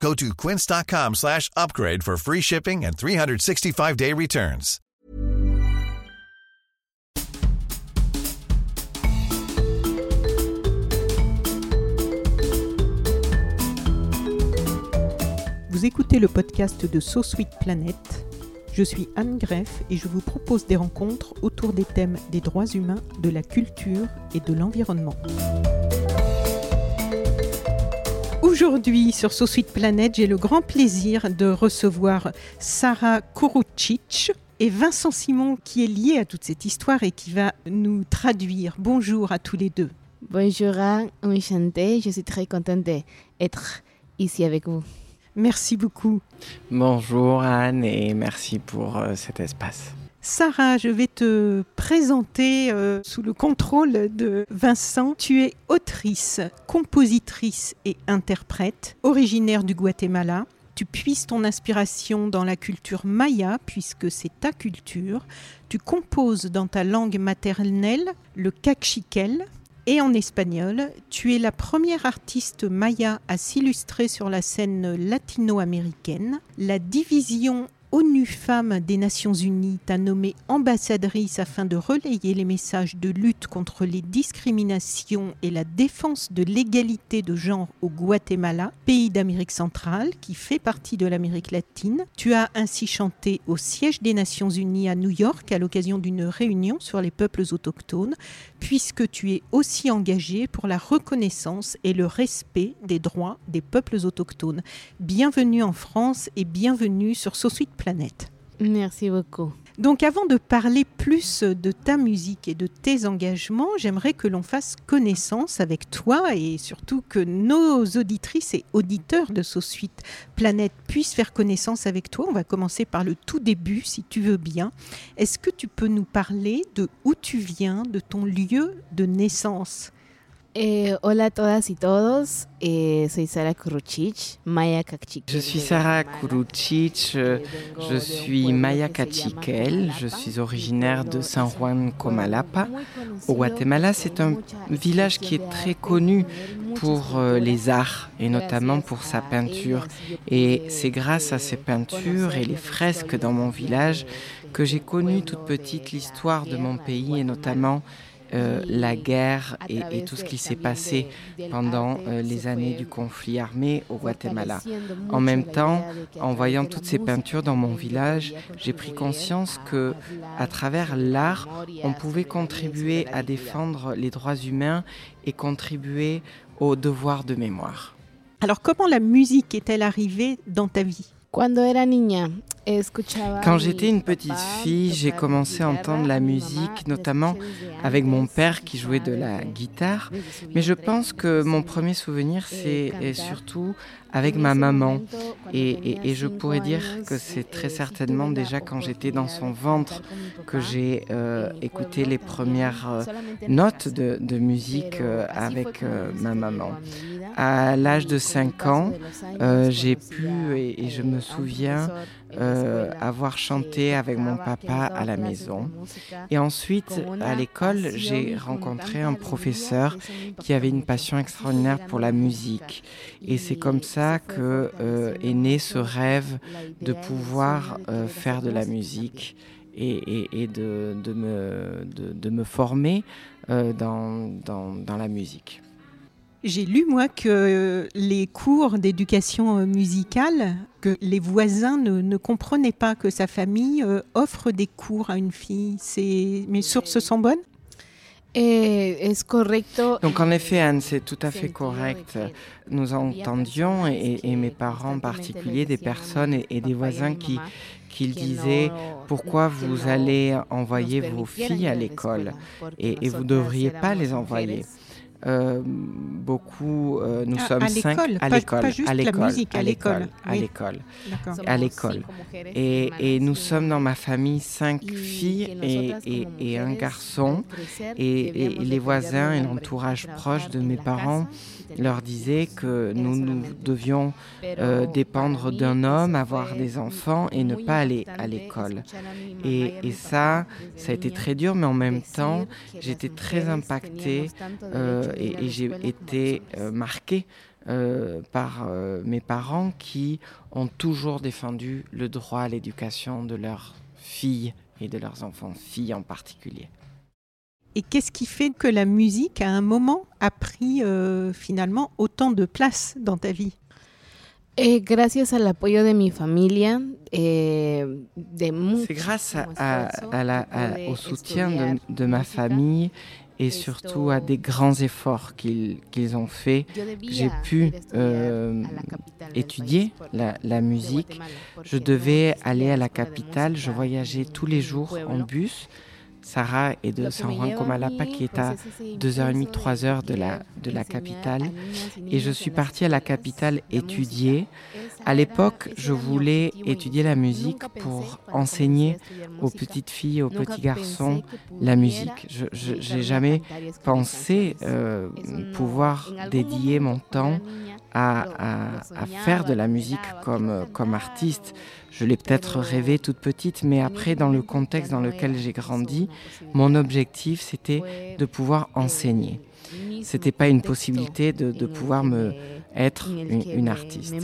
Go to quince.com slash upgrade for free shipping and 365-day returns. Vous écoutez le podcast de So Sweet Planet. Je suis Anne Greff et je vous propose des rencontres autour des thèmes des droits humains, de la culture et de l'environnement. Aujourd'hui, sur So Sweet Planet, j'ai le grand plaisir de recevoir Sarah Kouroucic et Vincent Simon qui est lié à toute cette histoire et qui va nous traduire. Bonjour à tous les deux. Bonjour, enchantée. Je suis très contente d'être ici avec vous. Merci beaucoup. Bonjour Anne et merci pour euh, cet espace. Sarah, je vais te présenter euh, sous le contrôle de Vincent. Tu es autrice, compositrice et interprète, originaire du Guatemala. Tu puisses ton inspiration dans la culture maya, puisque c'est ta culture. Tu composes dans ta langue maternelle, le cachiquel, et en espagnol. Tu es la première artiste maya à s'illustrer sur la scène latino-américaine. La division ONU Femmes des Nations Unies t'a nommée ambassadrice afin de relayer les messages de lutte contre les discriminations et la défense de l'égalité de genre au Guatemala, pays d'Amérique centrale qui fait partie de l'Amérique latine. Tu as ainsi chanté au siège des Nations Unies à New York à l'occasion d'une réunion sur les peuples autochtones, puisque tu es aussi engagé pour la reconnaissance et le respect des droits des peuples autochtones. Bienvenue en France et bienvenue sur SoSuite Planète. Merci beaucoup. Donc avant de parler plus de ta musique et de tes engagements, j'aimerais que l'on fasse connaissance avec toi et surtout que nos auditrices et auditeurs de SoSuite Planète puissent faire connaissance avec toi. On va commencer par le tout début si tu veux bien. Est-ce que tu peux nous parler de où tu viens, de ton lieu de naissance? Eh, hola a todas y todos, eh, soy Sara Kuruchich, Maya Cachiquel. Je suis Sarah Kuruchich, euh, je suis Maya Cachiquel, je suis originaire de San Juan Comalapa. Au Guatemala, c'est un village qui est très connu pour euh, les arts et notamment pour sa peinture. Et c'est grâce à ces peintures et les fresques dans mon village que j'ai connu toute petite l'histoire de mon pays et notamment euh, la guerre et, et, tout ce qui s'est passé pendant euh, les années du conflit armé au Guatemala. En même temps, en voyant toutes ces peintures dans mon village, j'ai pris conscience que, à travers l'art, on pouvait contribuer à défendre les droits humains et contribuer au devoir de mémoire. Alors, comment la musique est-elle arrivée dans ta vie? Cuando era niña, quand j'étais une petite fille, j'ai commencé à entendre la musique, notamment avec mon père qui jouait de la guitare. Mais je pense que mon premier souvenir, c'est surtout avec ma maman. Et, et, et je pourrais dire que c'est très certainement déjà quand j'étais dans son ventre que j'ai euh, écouté les premières euh, notes de, de musique euh, avec ma maman. À l'âge de 5 ans, j'ai pu, et, et, je me souviens, euh, avoir chanté avec mon papa à la maison. Et ensuite, à l'école, j'ai rencontré un professeur qui avait une passion extraordinaire pour la musique. Et c'est comme ça que euh, est né ce rêve de pouvoir euh, faire de la musique et, et, et de, de, me, de, de, me, former euh, dans, dans, dans la musique. J'ai lu, moi, que les cours d'éducation musicale, que les voisins ne, ne, comprenaient pas que sa famille offre des cours à une fille. Mes sources sont bonnes Eh, correcto. Donc en effet, Anne, c'est tout à fait correct. Nous entendions, et, et mes parents en particulier, des personnes et, et des voisins qui, qui disaient pourquoi vous allez envoyer vos filles à l'école et, et vous ne devriez pas les envoyer. Euh, beaucoup, euh, nous Ah, sommes à cinq à l'école, à l'école, à l'école, à l'école, à l'école. Et, et nous sommes dans ma famille cinq filles et, et- et un garçon. Et, et les voisins et l'entourage proche de mes parents leur disaient que nous, nous devions euh, dépendre d'un homme, avoir des enfants et ne pas aller à l'école. Et, et ça, ça a été très dur, mais en même temps, j'étais très impactée euh, et, et j'ai été euh, marquée euh, par euh, mes parents qui ont toujours défendu le droit à l'éducation de leurs filles et de leurs enfants, filles en particulier. Et qu'est-ce qui fait que la musique, à un moment, a pris euh, finalement autant de place dans ta vie? Eh, gracias al apoyo de mi familia, eh, de C'est grâce à- à- la- à- au soutien de, de ma famille et surtout à des grands efforts qu'ils ont faits. J'ai pu euh, étudier la, musique. Je devais aller à la capitale, je voyageais tous les jours en bus. Sarah est de San Juan Comalapa, qui est à es ese 2h30, impulso de 3h de la, de la capitale. Et je suis partie à la capitale étudier. À l'époque, je voulais étudier la musique pour enseigner aux petites filles aux petits garçons la musique. Je a jamais pensé euh, pouvoir dédier mon temps à, à- à faire de la musique comme, comme artiste. Je l'ai peut-être rêvé toute petite, mais après, dans le contexte dans lequel j'ai grandi, mon objectif, c'était de pouvoir enseigner. C'était pas une possibilité de, de pouvoir me être une, une artiste.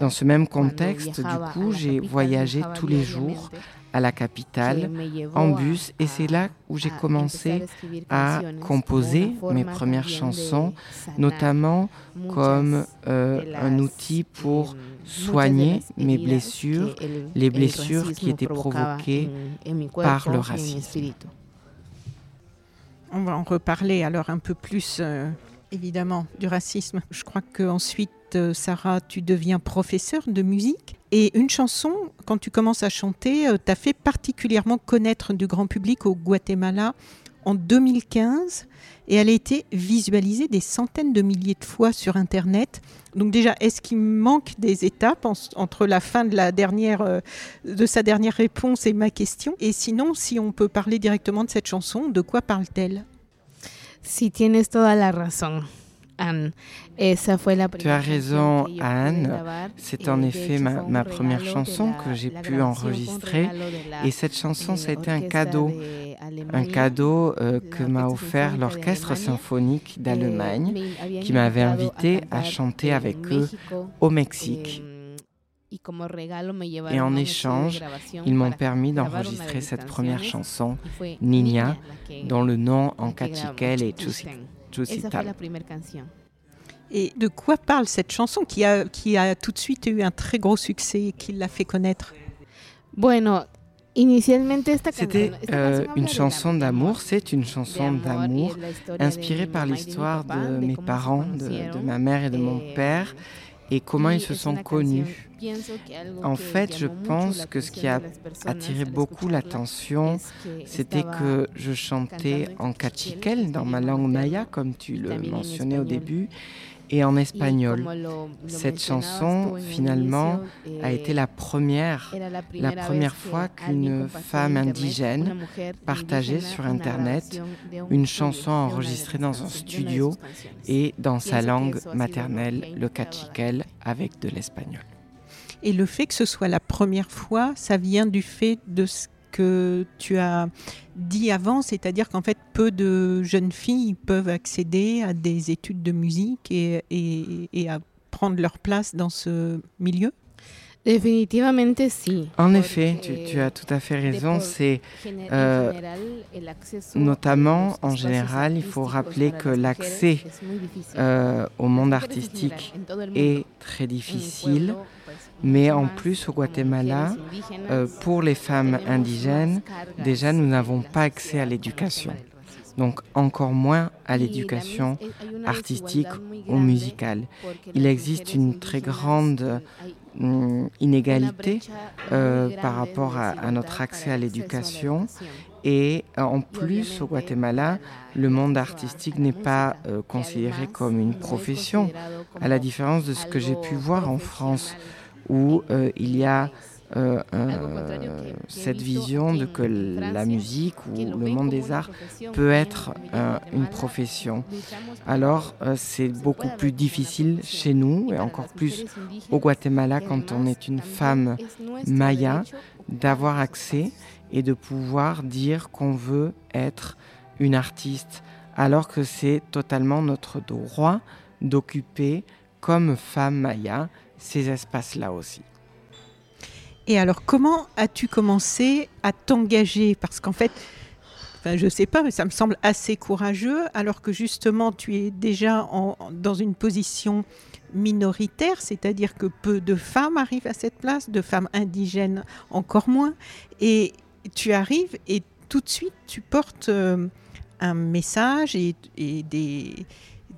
Dans ce même contexte, du coup, j'ai voyagé tous les jours à la capitale en bus et c'est là où j'ai commencé à composer mes premières chansons, notamment comme euh, un outil pour muchas de soigner mes blessures, les blessures qui étaient provoquées par le racisme. On va en reparler alors un peu plus, euh, évidemment, du racisme. Je crois qu'ensuite, euh, Sarah, tu deviens professeure de musique. Et une chanson, quand tu commences à chanter, euh, t'a fait particulièrement connaître du grand public au Guatemala en 2015. Et elle a été visualisée des centaines de milliers de fois sur Internet. Donc déjà, est-ce qu'il manque des étapes en- entre la fin de, la dernière, euh, de sa dernière réponse et ma question? Et sinon, si on peut parler directement de cette chanson, de quoi parle-t-elle? Si tienes toda la razón, Anne. Esa fue la Tu as raison, Anne. C'est Eh, en effet ma, première chanson que j'ai pu enregistrer. Et cette chanson, ça a eh, été un cadeau, de un cadeau euh, que m'a offert l'Orchestre symphonique Eh, d'Allemagne qui m'avait invité à chanter en avec eux au Mexique. Et en échange, ils m'ont permis d'enregistrer cette première chanson, Niña, dont le nom en cachiquel est Chusten. Esa fue Chusital. la primera canción. Et de quoi parle cette chanson qui a, qui a tout de suite eu un très gros succès et qui l'a fait connaître? Bueno, C'était euh, une chanson am- d'amour, c'est une chanson d'amour inspirée par l'histoire de mes parents, de, ma mère et de mon Eh, père, et comment ils se sont connus. En fait, je pense que ce qui a attiré beaucoup l'attention, c'était que je chantais en cachiquel, dans ma langue maya, comme tu le mentionnais au début, et en espagnol. Cette chanson, finalement, a été la première la première fois qu'une femme indigène partageait sur Internet une chanson enregistrée dans un studio et dans sa langue maternelle, le cachiquel, avec de l'espagnol. Et le fait que ce soit la première fois, ça vient du fait de ce que tu as dit avant, c'est-à-dire qu'en fait, peu de jeunes filles peuvent accéder à des études de musique et, à prendre leur place dans ce milieu? Definitivamente sí. En effet, tu, as tout à fait raison. C'est euh, notamment, en général, il faut rappeler que l'accès euh, au monde artistique est très difficile, mais en plus au Guatemala, euh, pour les femmes indigènes, déjà nous n'avons pas accès à l'éducation. donc encore moins à l'éducation artistique ou musicale. Il existe une très grande hum, inégalité par rapport à, notre accès à l'éducation. Et en plus, au Guatemala, le monde artistique n'est pas considéré comme une profession, à la différence de ce que j'ai pu voir en France, où il y a euh, euh, cette vision de que la musique ou le monde des arts peut être euh, une profession. Alors c'est beaucoup plus difficile chez nous et encore plus au Guatemala quand on est une femme maya d'avoir accès et de pouvoir dire qu'on veut être une artiste alors que c'est totalement notre droit d'occuper comme femme maya ces espaces-là aussi. Et alors, comment as-tu commencé à t'engager? Parce qu'en fait, je ne sais pas, mais ça me semble assez courageux, alors que justement, tu es déjà dans une position minoritaire, c'est-à-dire que peu de femmes arrivent à cette place, de femmes indigènes encore moins. Et tu arrives et tout de suite, tu portes euh, un message et des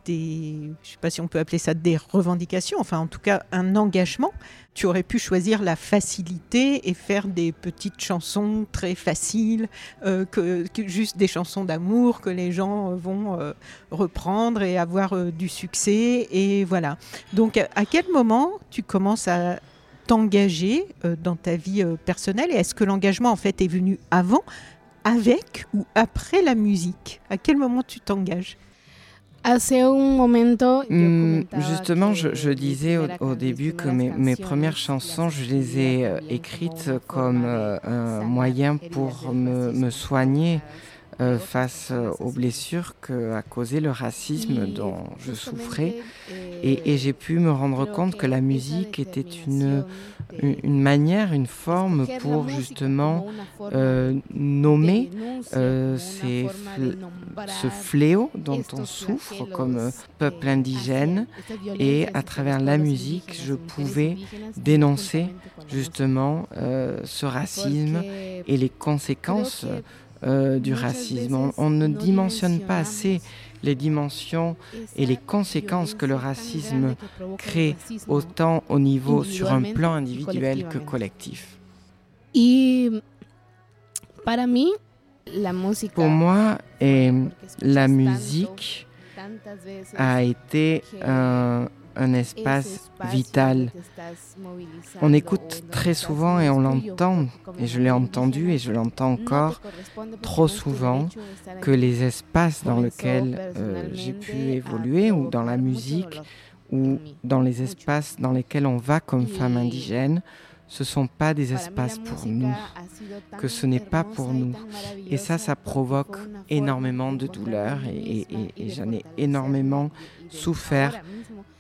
des, je sais pas si on peut appeler ça des revendications, enfin en tout cas un engagement. Tu aurais pu choisir la facilité et faire des petites chansons très faciles, euh, juste des chansons d'amour que les gens euh, vont euh, reprendre et avoir du succès. Et voilà. Donc à quel moment tu commences à t'engager dans ta vie personnelle et est-ce que l'engagement en fait est venu avant, avec ou après la musique? À quel moment tu t'engages? Justement, je, disais au, début que mes, premières chansons, je les ai euh, écrites comme euh, un moyen pour me soigner euh, face euh, aux blessures qu'a causé le racisme dont je souffrais. Et, j'ai pu me rendre compte que la musique était une, une manière, une forme pour justement euh, nommer ces ce fléau dont on souffre comme peuple indigène. Et à travers la musique, je pouvais dénoncer justement ce racisme et les conséquences euh, du racisme. On, ne dimensionne pas assez les dimensions et les conséquences que le racisme crée autant au niveau sur un plan individuel que collectif. Pour moi, la musique a été un, un espace vital. On écoute très souvent et on l'entend, et je l'ai entendu et je l'entends encore trop souvent, que les espaces dans lesquels euh, j'ai pu évoluer, ou dans la musique, ou dans les espaces dans lesquels on va comme femme indigène, ce ne sont pas des espaces pour nous, que ce n'est pas pour nous. Et ça, ça provoque énormément de douleur et, j'en ai énormément souffert.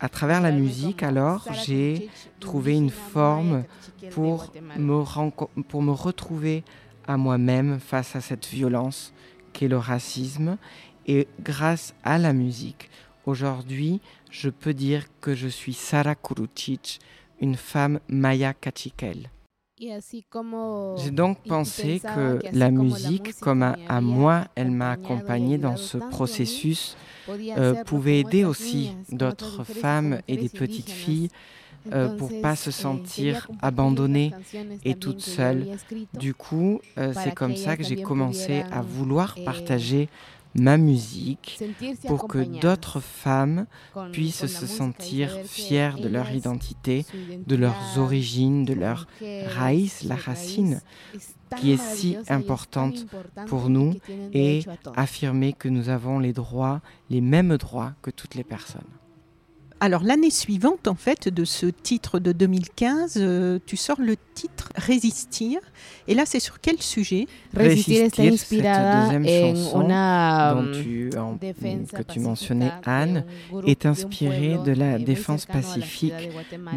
À travers la musique, alors, j'ai trouvé une forme pour me, pour me retrouver à moi-même face à cette violence qu'est le racisme. Et grâce à la musique, aujourd'hui, je peux dire que je suis Sarah Kurucic, une femme maya cachiquel. J'ai donc pensé que la musique, comme à, moi, elle m'a accompagnée dans ce processus, euh, pouvait aider aussi d'autres femmes et des petites filles euh, pour pas se sentir abandonnées et toutes seules. Du coup, euh, c'est comme ça que j'ai commencé à vouloir eh, partager ma musique pour que d'autres femmes puissent se sentir fières de leur identité, de leurs origines, de leur raïs, la racine qui est si importante pour nous et affirmer que nous avons les droits, les mêmes droits que toutes les personnes. Alors l'année suivante, en fait, de ce titre de 2015, euh, tu sors le titre Résistir. Et là, c'est sur quel sujet? Résistir, est inspirada en dont tu, que tu mentionnais, Anne, est inspirée de la défense pacifique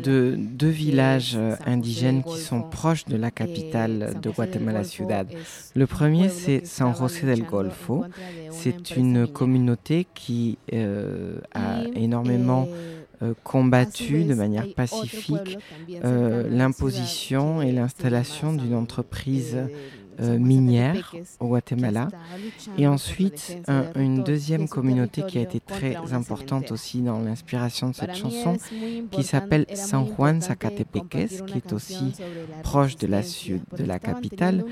de deux villages euh, indigènes qui sont proches de la capitale de Guatemala Ciudad. Le premier, c'est San José del Golfo. C'est une communauté qui euh, a énormément euh, combattu de manière pacifique euh, l'imposition et l'installation d'une entreprise minière au Guatemala. Et ensuite, une deuxième communauté qui a été très importante aussi dans l'inspiration de cette chanson, qui s'appelle San Juan Zacatepeques, qui est aussi proche de la, de la capitale.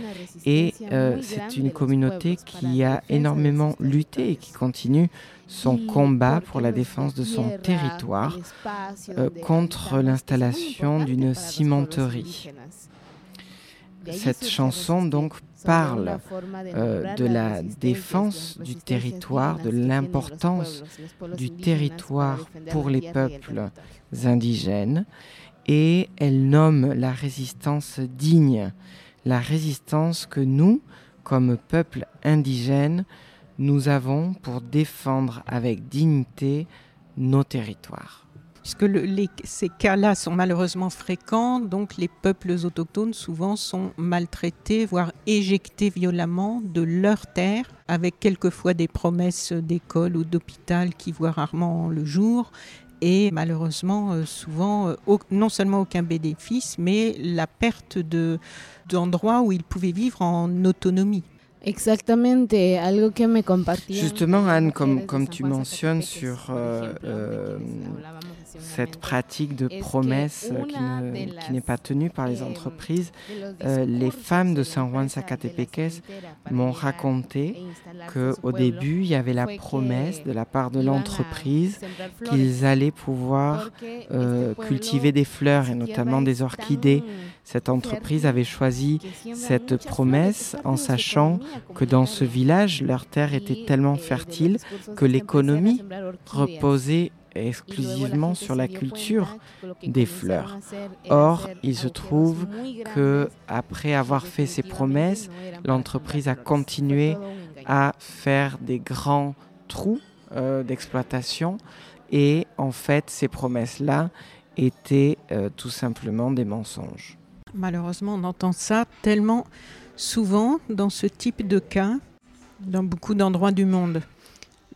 Et c'est une communauté qui a énormément lutté et qui continue son combat pour la défense de son territoire euh, contre l'installation d'une cimenterie. Cette chanson donc parle euh, de la défense du territoire, de l'importance du territoire pour les peuples indigènes et elle nomme la résistance digne, la résistance que nous, comme peuple indigène, nous avons pour défendre avec dignité nos territoires. Puisque ces cas-là sont malheureusement fréquents, donc les peuples autochtones souvent sont maltraités, voire éjectés violemment de leurs terres, avec quelquefois des promesses d'école ou d'hôpital qui voient rarement le jour, et malheureusement euh, souvent euh, non seulement aucun bénéfice, mais la perte d'endroits où ils pouvaient vivre en autonomie. Exactement, algo que me Justement, Anne, comme, comme tu mentionnes sur euh, euh, cette pratique de promesse qui n'est pas tenue par les entreprises, euh, les femmes de San Juan Zacatepeques m'ont raconté qu'au début, il y avait la promesse de la part de l'entreprise qu'ils allaient pouvoir cultiver des fleurs et notamment des orchidées. Cette entreprise avait choisi cette promesse en sachant que dans ce village, leur terre était tellement fertile que l'économie reposait exclusivement sur la culture des fleurs. Or, il se trouve que après avoir fait ces promesses, l'entreprise a continué à faire des grands trous euh, d'exploitation et en fait, ces promesses-là étaient euh, tout simplement des mensonges. Malheureusement, on entend ça tellement souvent dans ce type de cas, dans beaucoup d'endroits du monde.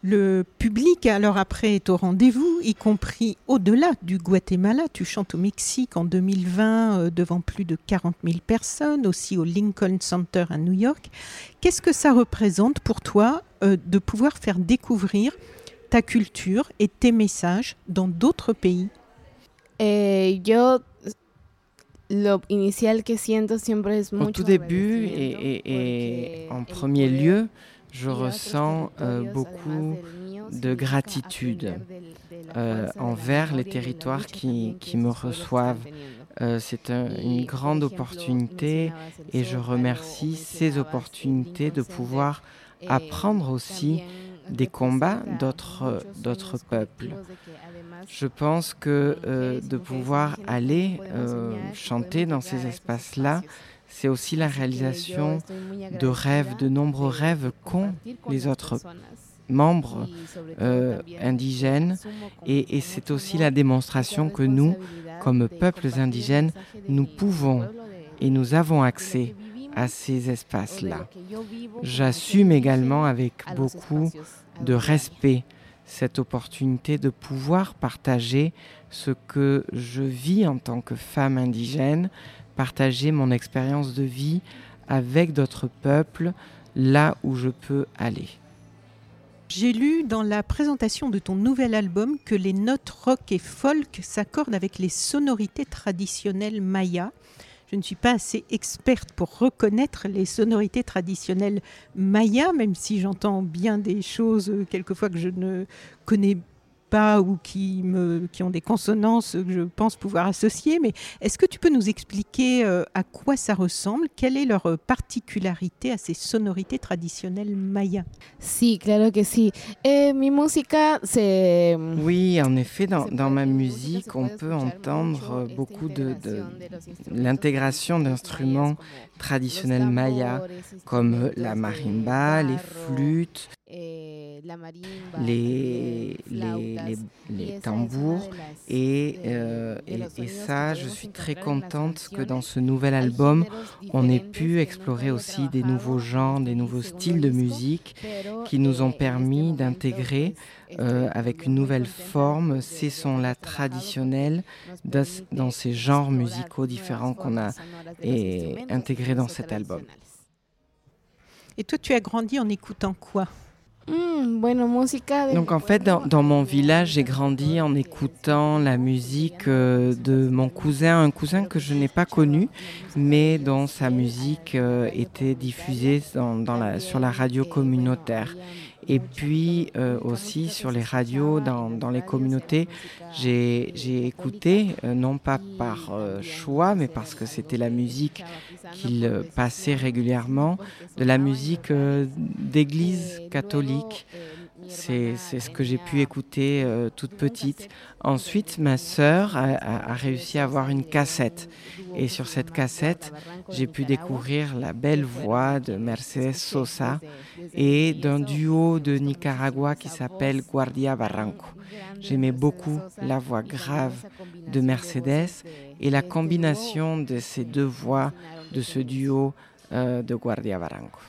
Le public, alors après, est au rendez-vous, y compris au-delà du Guatemala. Tu chantes au Mexique en 2020 euh, devant plus de 40 000 personnes, aussi au Lincoln Center à New York. Qu'est-ce que ça représente pour toi euh, de pouvoir faire découvrir ta culture et tes messages dans d'autres pays? Eh, au tout début et, en premier lieu, je ressens euh, beaucoup de gratitude euh, envers les territoires qui, me reçoivent. Euh, c'est une grande opportunité et je remercie ces opportunités de pouvoir apprendre aussi des combats d'autres peuples. Je pense que euh, de pouvoir aller euh, chanter dans ces espaces-là, c'est aussi la réalisation de rêves, de nombreux rêves qu'ont les autres membres euh, indigènes. et, et c'est aussi la démonstration que nous, comme peuples indigènes, nous pouvons et nous avons accès à ces espaces-là. J'assume également avec beaucoup de respect cette opportunité de pouvoir partager ce que je vis en tant que femme indigène, partager mon expérience de vie avec d'autres peuples là où je peux aller. J'ai lu dans la présentation de ton nouvel album que les notes rock et folk s'accordent avec les sonorités traditionnelles mayas je ne suis pas assez experte pour reconnaître les sonorités traditionnelles mayas, même si j'entends bien des choses euh, quelquefois que je ne connais pas ou qui, me, qui ont des consonances que je pense pouvoir associer. Mais est-ce que tu peux nous expliquer euh, à quoi ça ressemble? Quelle est leur particularité à ces sonorités traditionnelles mayas? Si, claro que si. Eh, mi música, c'est... Oui, en effet, dans, dans, ma musique, on peut entendre beaucoup de, de l'intégration d'instruments traditionnels mayas comme la marimba, les flûtes, les, les, les, tambours. Et, euh, et, ça, je suis très contente que dans ce nouvel album, on ait pu explorer aussi des nouveaux genres, des nouveaux styles de musique qui nous ont permis d'intégrer euh, avec une nouvelle forme ces sons-là traditionnels dans, ces genres musicaux différents qu'on a et intégrés dans cet album. Et toi, tu as grandi en écoutant quoi? Donc en fait, dans, mon village, j'ai grandi en écoutant la musique euh, de mon cousin, un cousin que je n'ai pas connu, mais dont sa musique euh, était diffusée dans la, sur la radio communautaire. Et puis euh, aussi sur les radios, dans, dans les communautés, j'ai écouté, euh, non pas par euh, choix, mais parce que c'était la musique qu'il passait régulièrement, de la musique d'église catholique. C'est ce que j'ai pu écouter toute petite. Ensuite, ma sœur a, a, réussi à avoir une cassette. Et sur cette cassette, j'ai pu découvrir la belle voix de Mercedes Sosa et d'un duo de Nicaragua qui s'appelle Guardia Barranco. J'aimais beaucoup la voix grave de Mercedes et la combination de ces deux voix de ce duo euh, de Guardia Barranco.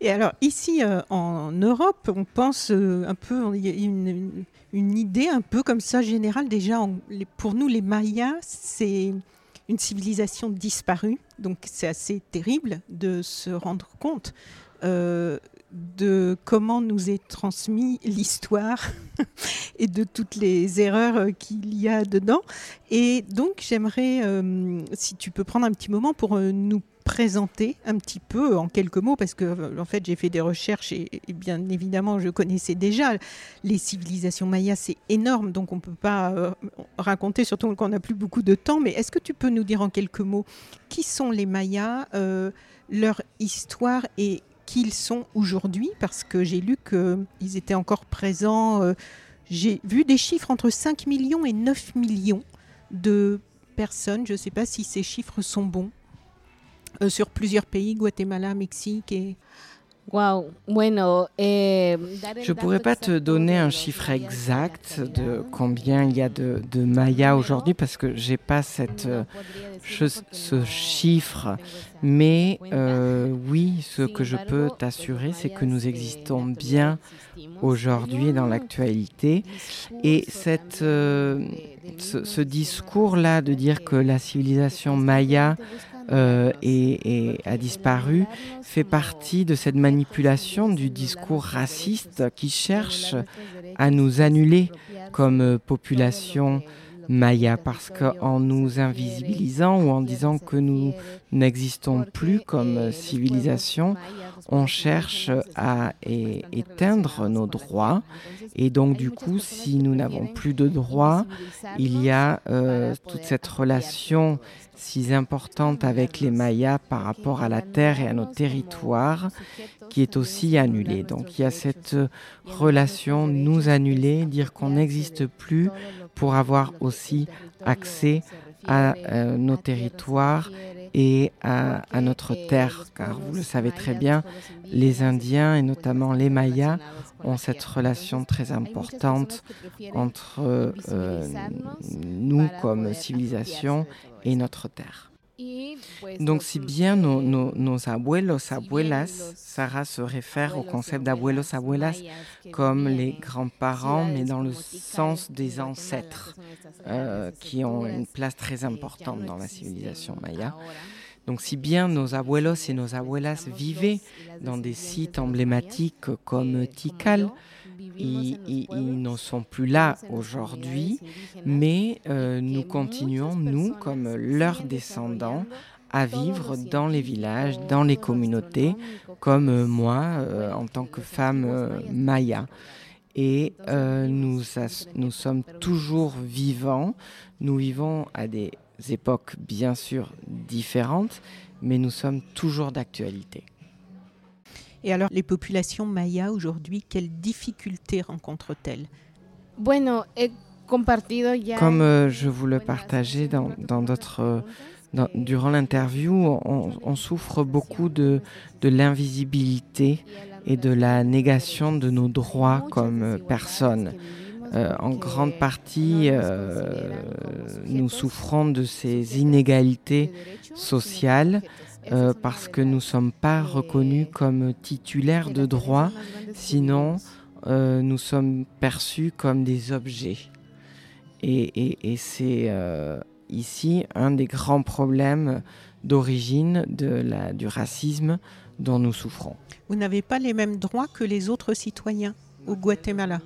Et alors ici euh, en Europe, on pense euh, un peu, il y a une, idée un peu comme ça générale déjà. pour nous, les Mayas, c'est une civilisation disparue. Donc c'est assez terrible de se rendre compte euh, de comment nous est transmis l'histoire et de toutes les erreurs qu'il y a dedans. Et donc j'aimerais, si tu peux prendre un petit moment pour nous présenter un petit peu en quelques mots, parce que en fait j'ai fait des recherches et, bien évidemment je connaissais déjà les civilisations mayas, c'est énorme, donc on ne peut pas euh, raconter, surtout qu'on n'a plus beaucoup de temps, mais est-ce que tu peux nous dire en quelques mots qui sont les mayas, euh, leur histoire et qui ils sont aujourd'hui, parce que j'ai lu qu'ils étaient encore présents, euh, j'ai vu des chiffres entre 5 millions et 9 millions de personnes, je ne sais pas si ces chiffres sont bons. Euh, sur plusieurs pays, Guatemala, Mexique et... Wow. Bueno, eh, Je ne pourrais pas te donner un chiffre exact de combien il y a de, de Mayas aujourd'hui parce que j'ai pas cette, euh, ce chiffre. Mais euh, oui, ce que je peux t'assurer, c'est que nous existons bien aujourd'hui dans l'actualité. Et cette, ce, ce discours-là de dire que la civilisation maya euh, et, a disparu fait partie de cette manipulation du discours raciste qui cherche à nous annuler comme population maya parce qu'en nous invisibilisant ou en disant que nous n'existons plus comme civilisation, on cherche à éteindre nos droits. Et donc du coup, si nous n'avons plus de droits, il y a euh, toute cette relation si importante avec les Mayas par rapport à la terre et à nos territoires qui est aussi annulée. Donc il y a cette relation nous annuler, dire qu'on n'existe plus pour avoir aussi accès à euh, nos territoires et à, notre terre, car vous le savez très bien, les Indiens et notamment les Mayas ont cette relation très importante entre euh, nous comme civilisation et notre terre. Donc, si bien nos, nos, nos, abuelos, abuelas, Sarah se réfère au concept d'abuelos, abuelas comme les grands-parents, mais dans le sens des ancêtres, euh, qui ont une place très importante dans la civilisation maya. Donc, si bien nos abuelos et nos abuelas vivaient dans des sites emblématiques comme Tikal, ils, ne sont plus là aujourd'hui, mais euh, nous continuons, nous, comme leurs descendants, à vivre dans les villages, dans les communautés, comme euh, moi, euh, en tant que femme maya. Et nous, nous sommes toujours vivants, nous vivons à des époques bien sûr différentes, mais nous sommes toujours d'actualité. Et alors, les populations mayas aujourd'hui, quelles difficultés rencontrent-elles? Bueno, Comme euh, je vous le partageais dans, d'autres, durant l'interview, on, souffre beaucoup de, de l'invisibilité et de la négation de nos droits comme euh, personnes. Euh, en grande partie, nous souffrons de ces inégalités sociales euh, parce que nous ne sommes pas reconnus comme titulaires de droits, sinon euh, nous sommes perçus comme des objets. Et, c'est euh, ici un des grands problèmes d'origine du racisme dont nous souffrons. Vous n'avez pas les mêmes droits que les autres citoyens au Guatemala?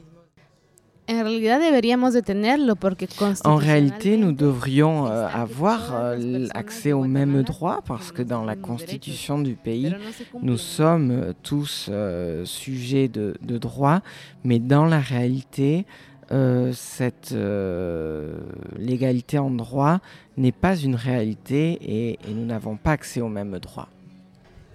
En réalité, nous devrions euh, avoir euh, accès aux mêmes droits parce que dans la constitution du pays, nous sommes euh, tous sujets de, droits, mais dans la réalité, cette l'égalité en droit n'est pas une réalité et nous n'avons pas accès aux mêmes droits.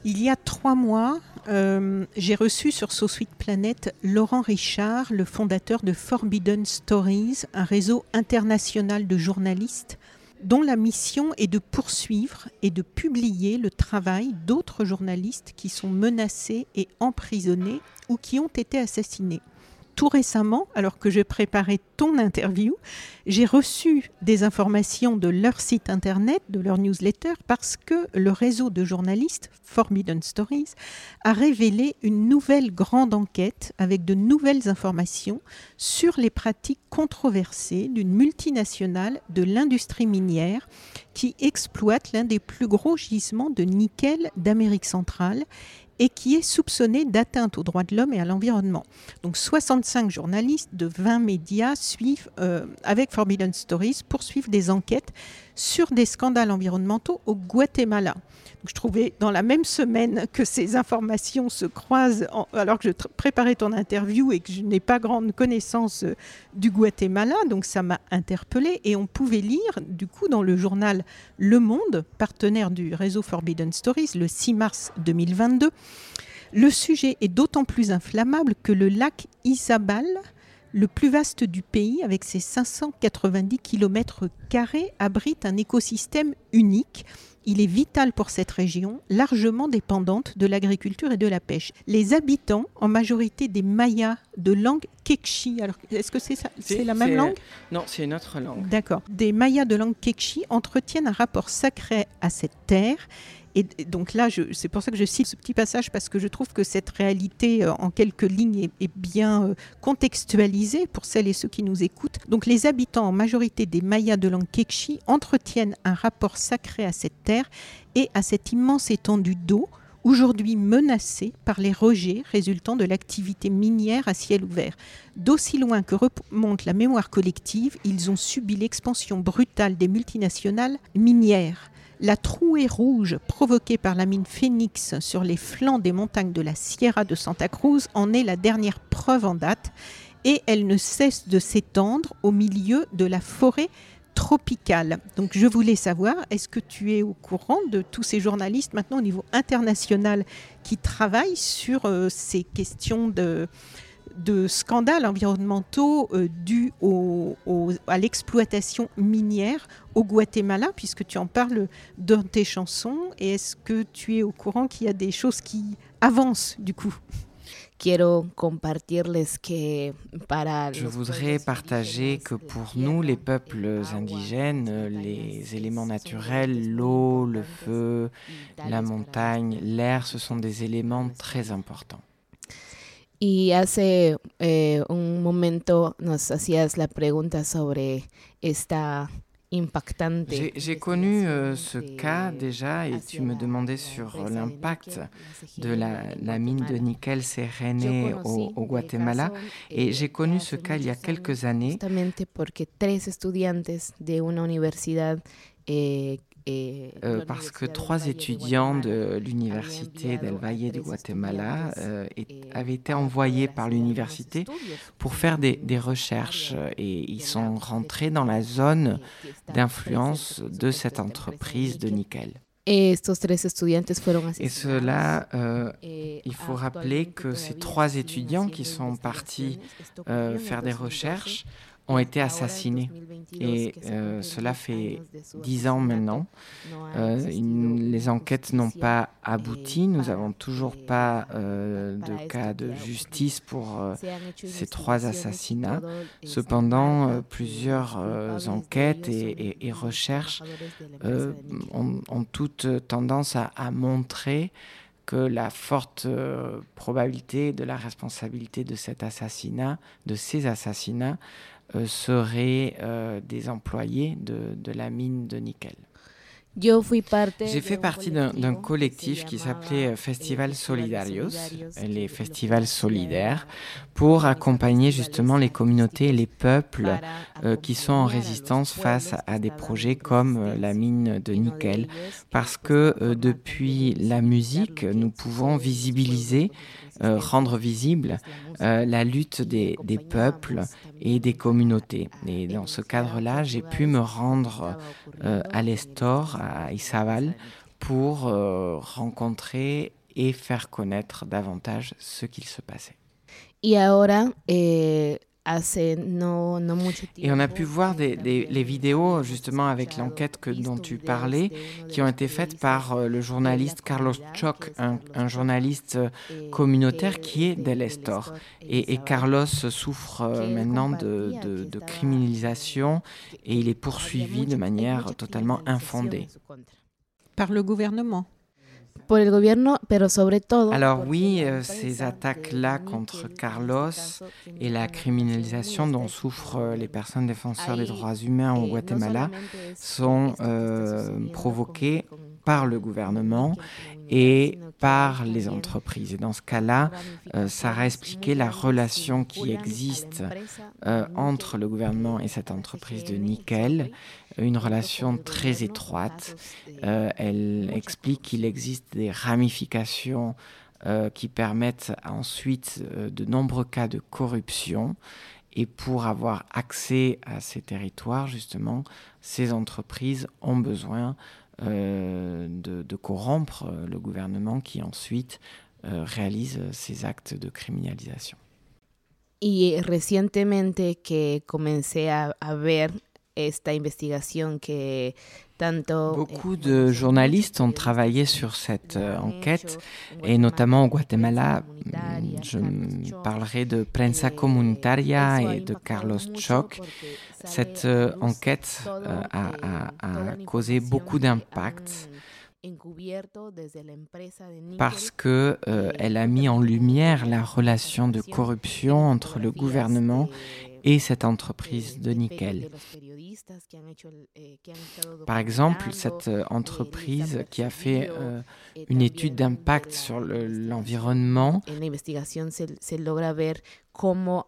Il y a trois mois, euh, j'ai reçu sur So Sweet Planet Laurent Richard, le fondateur de Forbidden Stories, un réseau international de journalistes dont la mission est de poursuivre et de publier le travail d'autres journalistes qui sont menacés et emprisonnés ou qui ont été assassinés tout récemment, alors que je préparais ton interview, j'ai reçu des informations de leur site internet, de leur newsletter, parce que le réseau de journalistes Forbidden Stories a révélé une nouvelle grande enquête avec de nouvelles informations sur les pratiques controversées d'une multinationale de l'industrie minière qui exploite l'un des plus gros gisements de nickel d'Amérique centrale et qui est soupçonné d'atteinte aux droits de l'homme et à l'environnement. Donc 65 journalistes de 20 médias suivent, euh, avec Forbidden Stories, poursuivent des enquêtes sur des scandales environnementaux au Guatemala. Je trouvais dans la même semaine que ces informations se croisent, alors que je préparais ton interview et que je n'ai pas grande connaissance euh, du Guatemala, donc ça m'a interpellée. Et on pouvait lire, du coup, dans le journal Le Monde, partenaire du réseau Forbidden Stories, le 6 mars 2022, le sujet est d'autant plus inflammable que le lac Isabal, le plus vaste du pays, avec ses 590 km, abrite un écosystème unique. Il est vital pour cette région, largement dépendante de l'agriculture et de la pêche. Les habitants, en majorité des Mayas de langue Kekchi, alors est-ce que c'est ça C'est la même langue? Non, c'est une autre langue. D'accord. Des Mayas de langue Kekchi entretiennent un rapport sacré à cette terre et donc là, c'est pour ça que je cite ce petit passage parce que je trouve que cette réalité euh, en quelques lignes est, bien euh, contextualisée pour celles et ceux qui nous écoutent. Donc les habitants en majorité des Mayas de langue Kekchi entretiennent un rapport sacré à cette terre et à cette immense étendue d'eau aujourd'hui menacée par les rejets résultant de l'activité minière à ciel ouvert. D'aussi loin que remonte la mémoire collective, ils ont subi l'expansion brutale des multinationales minières. La trouée rouge provoquée par la mine Phoenix sur les flancs des montagnes de la Sierra de Santa Cruz en est la dernière preuve en date et elle ne cesse de s'étendre au milieu de la forêt tropicale. Donc je voulais savoir, est-ce que tu es au courant de tous ces journalistes maintenant au niveau international qui travaillent sur euh, ces questions de, de scandales environnementaux euh, dus à l'exploitation minière au Guatemala, puisque tu en parles dans tes chansons. Et est-ce que tu es au courant qu'il y a des choses qui avancent du coup? Je voudrais partager que pour nous, les peuples indigènes, les éléments naturels, l'eau, le feu, la montagne, l'air, ce sont des éléments très importants. Y hace eh, un momento nos hacías la pregunta sobre esta impactante. J'ai connu euh, ce cas déjà et tu me demandais sur l'impact de la, la, mine de nickel Serene au, au Guatemala et j'ai connu ce cas il y a quelques années. Justamente porque tres estudiantes de una universidad eh, euh, parce que trois étudiants de l'université del Valle du Guatemala euh, avaient été envoyés par l'université pour faire des, des, recherches et ils sont rentrés dans la zone d'influence de cette entreprise de nickel. Et cela, euh, il faut rappeler que ces trois étudiants qui sont partis faire des recherches ont été assassinés. Et euh, cela fait dix ans maintenant. Euh, les enquêtes n'ont pas abouti. Nous n'avons toujours pas euh, de cas de justice pour ces trois assassinats. Cependant, plusieurs enquêtes et, recherches ont, ont, toute tendance à, à montrer que la forte probabilité de la responsabilité de cet assassinat, de ces assassinats, seraient euh, des employés de, de, la mine de nickel. J'ai fait partie d'un collectif qui s'appelait Festival Solidarios, les festivals solidaires, pour accompagner justement les communautés et les peuples euh, qui sont en résistance face à des projets comme euh, la mine de nickel. Parce que euh, depuis la musique, nous pouvons visibiliser rendre visible la lutte des, des, peuples et des communautés. Et dans ce cadre-là, j'ai pu me rendre à l'Estor, à Isabal, pour rencontrer et faire connaître davantage ce qu'il se passait. Et eh, No, no Et on a pu voir des, des, les vidéos justement avec l'enquête que, dont tu parlais, qui ont été faites par euh, le journaliste Carlos Choc, un, un journaliste eh, communautaire qui est d'El Estor. Et, et, Carlos souffre euh, maintenant de, de, de criminalisation et il est poursuivi de manière totalement infondée. Par le gouvernement por el gobierno, pero sobre todo. Alors oui, euh, ces attaques-là contre Carlos et la criminalisation dont souffrent euh, les personnes défenseurs des droits humains au Guatemala sont euh, provoquées par le gouvernement et par les entreprises. Et dans ce cas-là, euh, Sarah a expliqué la relation qui existe euh, entre le gouvernement et cette entreprise de nickel, une relation très étroite. Euh, elle explique qu'il existe des ramifications qui permettent ensuite de nombreux cas de corruption. Et pour avoir accès à ces territoires, justement, ces entreprises ont besoin euh, de, de, corrompre euh, le gouvernement qui ensuite euh, réalise ces actes de criminalisation. Y recientemente que comencé a, a ver esta investigación que tanto Beaucoup de journalistes ont travaillé sur cette euh, enquête et notamment au Guatemala. Je parlerai de Prensa Comunitaria et de Carlos Choc. Cette euh, enquête euh, a, a, a causé beaucoup d'impact parce que euh, elle a mis en lumière la relation de corruption entre le gouvernement et cette entreprise de nickel. Par exemple, cette euh, entreprise qui a fait euh, une étude d'impact sur l'environnement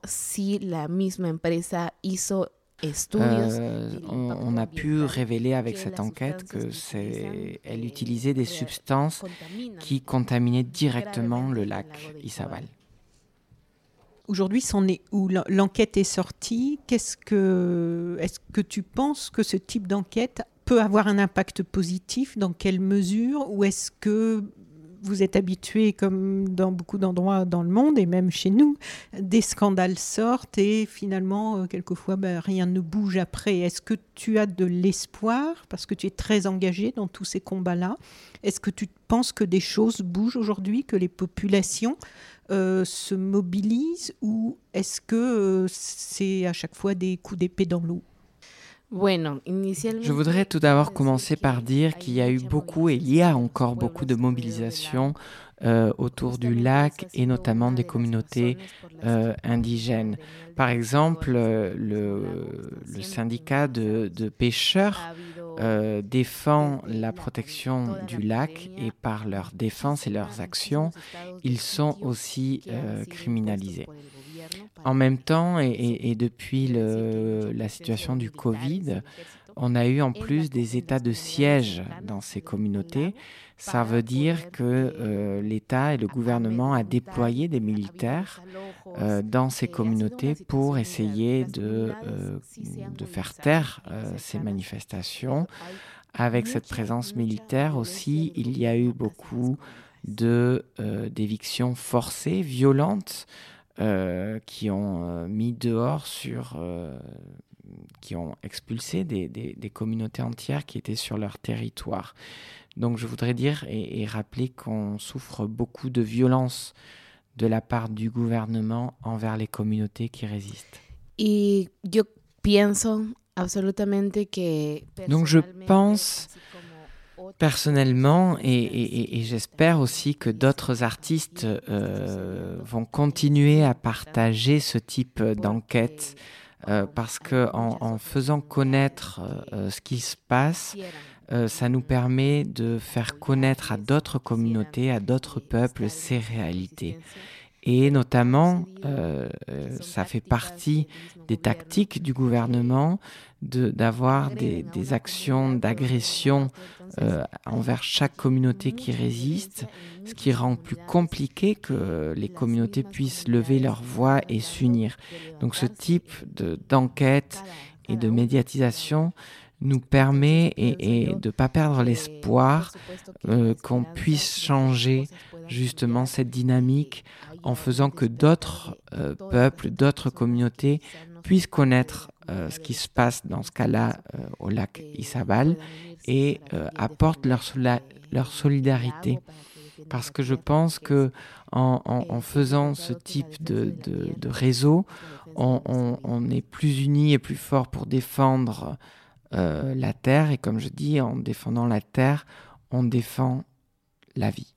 si la misma empresa hizo euh, on, a pu révéler avec cette enquête que c'est, elle utilisait des substances qui contaminaient directement le lac Isabal. Aujourd'hui, c'en est où l'enquête est sortie. Qu'est-ce que, est-ce que tu penses que ce type d'enquête peut avoir un impact positif? Dans quelle mesure? Ou est-ce que vous êtes habitué, comme dans beaucoup d'endroits dans le monde et même chez nous, des scandales sortent et finalement, euh, quelquefois, ben, rien ne bouge après? Est-ce que tu as de l'espoir? Parce que tu es très engagé dans tous ces combats-là Est-ce que tu penses que des choses bougent aujourd'hui, que les populations euh, se mobilisent ou est-ce que euh, c'est à chaque fois des coups d'épée dans l'eau? Je voudrais tout d'abord commencer par dire qu'il y a eu beaucoup et il y a encore beaucoup de mobilisation euh, autour du lac et notamment des communautés euh, indigènes. Par exemple, euh, le, syndicat de, pêcheurs défend la protection du lac et par leur défense et leurs actions, ils sont aussi criminalisés. En même temps, et, depuis la situation du Covid, on a eu en plus des états de siège dans ces communautés. Ça veut dire que euh, l'État et le gouvernement a déployé des militaires euh, dans ces communautés pour essayer de, euh, de faire taire ces manifestations. Avec cette présence militaire aussi, il y a eu beaucoup de d'évictions forcées, violentes, euh, qui ont euh, mis dehors sur, euh, qui ont expulsé des, des, des, communautés entières qui étaient sur leur territoire. Donc je voudrais dire et, et rappeler qu'on souffre beaucoup de violence de la part du gouvernement envers les communautés qui résistent. Et yo pienso absolutamente que Donc je pense personnellement, et, j'espère aussi que d'autres artistes euh, vont continuer à partager ce type d'enquête, euh, parce que en, faisant connaître euh, ce qui se passe, euh, ça nous permet de faire connaître à d'autres communautés, à d'autres peuples ces réalités. Et notamment, euh, euh, ça fait partie des tactiques du gouvernement d'avoir des, des, actions d'agression envers chaque communauté qui résiste, ce qui rend plus compliqué que les communautés puissent lever leur voix et s'unir. Donc ce type d'enquête et de médiatisation nous permet et, de ne pas perdre l'espoir euh, qu'on puisse changer justement cette dynamique en faisant que d'autres euh, peuples, d'autres communautés puissent connaître euh, ce qui se passe dans ce cas-là au lac Isabal et apportent leur, leur solidarité. Parce que je pense que en, faisant ce type de, de, réseau, on, on, est plus unis et plus fort pour défendre euh, la terre. Et comme je dis, en défendant la terre, on défend la vie.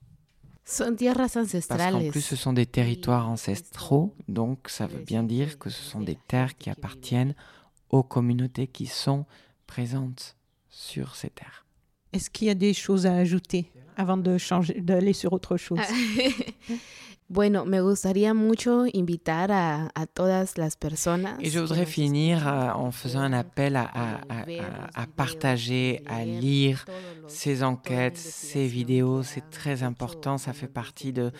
Son tierras ancestrales. Parce qu'en plus, ce sont des territoires ancestraux, donc ça veut bien dire que ce sont des terres qui appartiennent aux communautés qui sont présentes sur ces terres. Est-ce qu'il y a des choses à ajouter avant de changer, d'aller sur autre chose? Bueno, me gustaría mucho invitar a, a todas las personas. Et je voudrais finir euh, en faisant un appel à, à, à, partager, à lire ces enquêtes, ces vidéos. C'est très important. Ça fait partie de,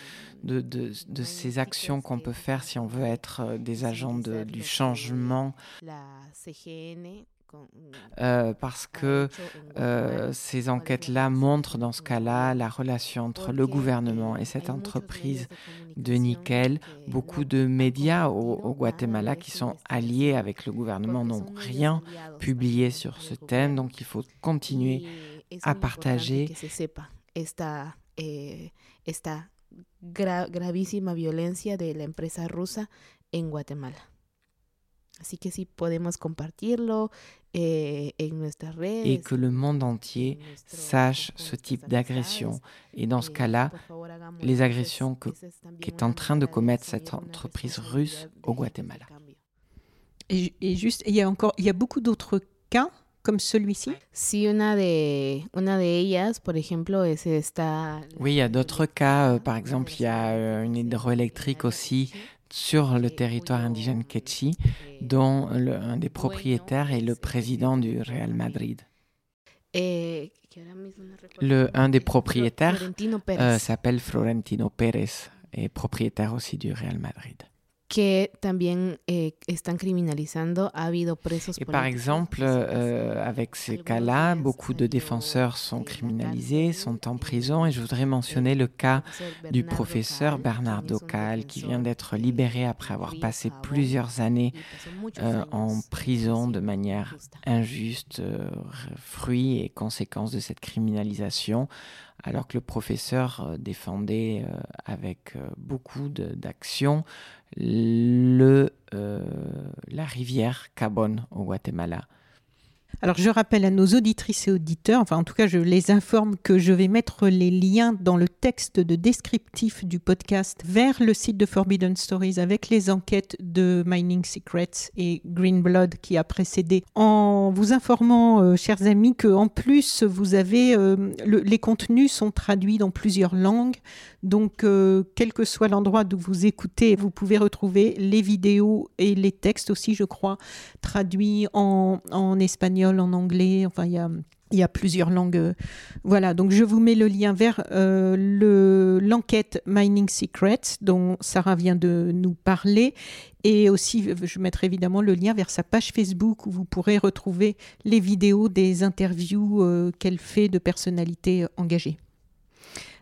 de, de, de ces actions qu'on peut faire si on veut être euh, des agents de, du changement. La CGN euh, parce que euh, ces enquêtes-là montrent dans ce cas-là la relation entre le gouvernement et cette entreprise de nickel. Beaucoup de médias au, Guatemala qui sont alliés avec le gouvernement n'ont rien publié sur ce thème, donc il faut continuer à partager. Esta, eh, esta gravísima violencia de la empresa rusa en Guatemala. Así que si podemos compartirlo eh, en nuestras redes. Et que le monde entier sache ce type d'agression. Et dans ce cas-là, les agressions qu'est en train de commettre cette entreprise russe au Guatemala. Et, et juste, il y a encore, il y a beaucoup d'autres cas comme celui-ci? Si una de, una de ellas, por ejemplo, es esta... Oui, il y a d'autres cas. Euh, par exemple, il y a euh, une hydroélectrique aussi sur le territoire indigène Quechí, dont le, un des propriétaires est le président du Real Madrid. Le, un des propriétaires euh, s'appelle Florentino Pérez, et propriétaire aussi du Real Madrid. Que también eh, están criminalizando. Ha habido presos Et par exemple, euh, avec ces cas-là, beaucoup de défenseurs sont criminalisés, sont en prison. Et je voudrais mentionner le cas du professeur Bernardo Cal, qui vient d'être libéré après avoir passé plusieurs années euh, en prison de manière injuste, euh, fruit et conséquence de cette criminalisation alors que le professeur défendait avec beaucoup d'actions le, la rivière Cabon au Guatemala. Alors je rappelle à nos auditrices et auditeurs, enfin en tout cas je les informe que je vais mettre les liens dans le texte de descriptif du podcast vers le site de Forbidden Stories avec les enquêtes de Mining Secrets et Green Blood qui a précédé, en vous informant, euh, chers amis, que en plus vous avez euh, les contenus sont traduits dans plusieurs langues, donc euh, quel que soit l'endroit d'où vous écoutez, vous pouvez retrouver les vidéos et les textes aussi, je crois, traduits en, en espagnol en anglais, enfin il y a, plusieurs langues. Euh, voilà, donc je vous mets le lien vers euh, l'enquête Mining Secrets dont Sarah vient de nous parler. Et aussi, je mettrai évidemment le lien vers sa page Facebook où vous pourrez retrouver les vidéos des interviews euh, qu'elle fait de personnalités engagées.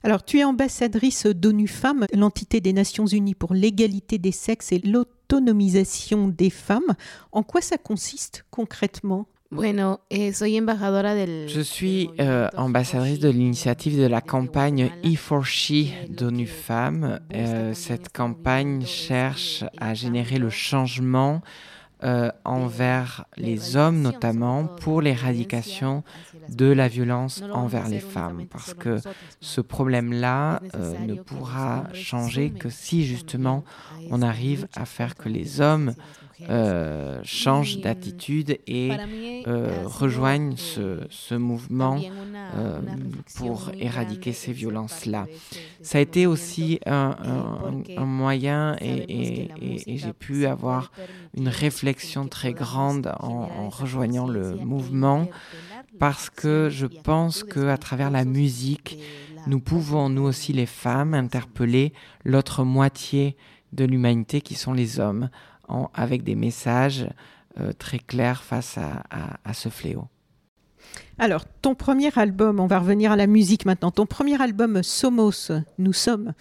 Alors, tu es ambassadrice d'ONU Femmes, l'entité des Nations Unies pour l'égalité des sexes et l'autonomisation des femmes. En quoi ça consiste concrètement? Eh, Je suis euh, ambassadrice de l'initiative de la campagne E4She d'ONU Femmes. Euh, cette campagne cherche à générer le changement euh, envers les hommes notamment pour l'éradication de la violence envers les femmes parce que ce problème-là euh, ne pourra changer que si justement on arrive à faire que les hommes euh, changent d'attitude et euh, rejoignent ce, ce mouvement euh, pour éradiquer ces violences-là. Ça a été aussi un, un, un moyen et, et, et, j'ai pu avoir une réflexion très grande en, en rejoignant le mouvement parce que je pense qu'à travers la musique, nous pouvons, nous aussi les femmes, interpeller l'autre moitié de l'humanité qui sont les hommes avec des messages euh, très clairs face à ce fléau. Alors, ton premier album, on va revenir à la musique maintenant. Ton premier album, Somos, Nous sommes,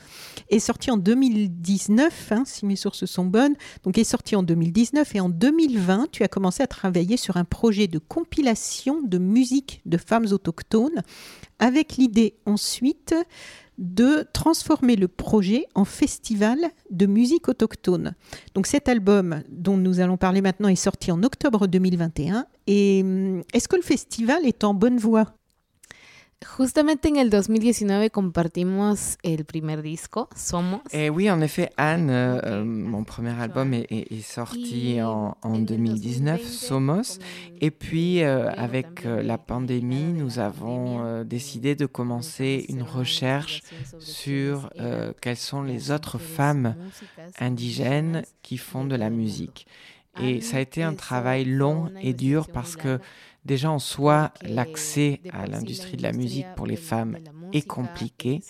est sorti en 2019, hein, si mes sources sont bonnes. Donc, est sorti en 2019 et en 2020, tu as commencé à travailler sur un projet de compilation de musique de femmes autochtones, avec l'idée ensuite de transformer le projet en festival de musique autochtone. Donc cet album dont nous allons parler maintenant est sorti en octobre 2021. Et hum, est-ce que le festival est en bonne voie? Justamente en el 2019 compartimos el primer disco, Somos. Et oui, en effet, Anne, euh, mon premier album est, est, est sorti en, en, 2019, Somos. Et puis, euh, avec euh, la pandémie, nous avons euh, décidé de commencer une recherche sur euh, quelles sont les autres femmes indigènes qui font de la musique. Et ça a été un travail long et dur parce que Déjà en soi, l'accès à l'industrie de la musique pour les femmes est compliqué.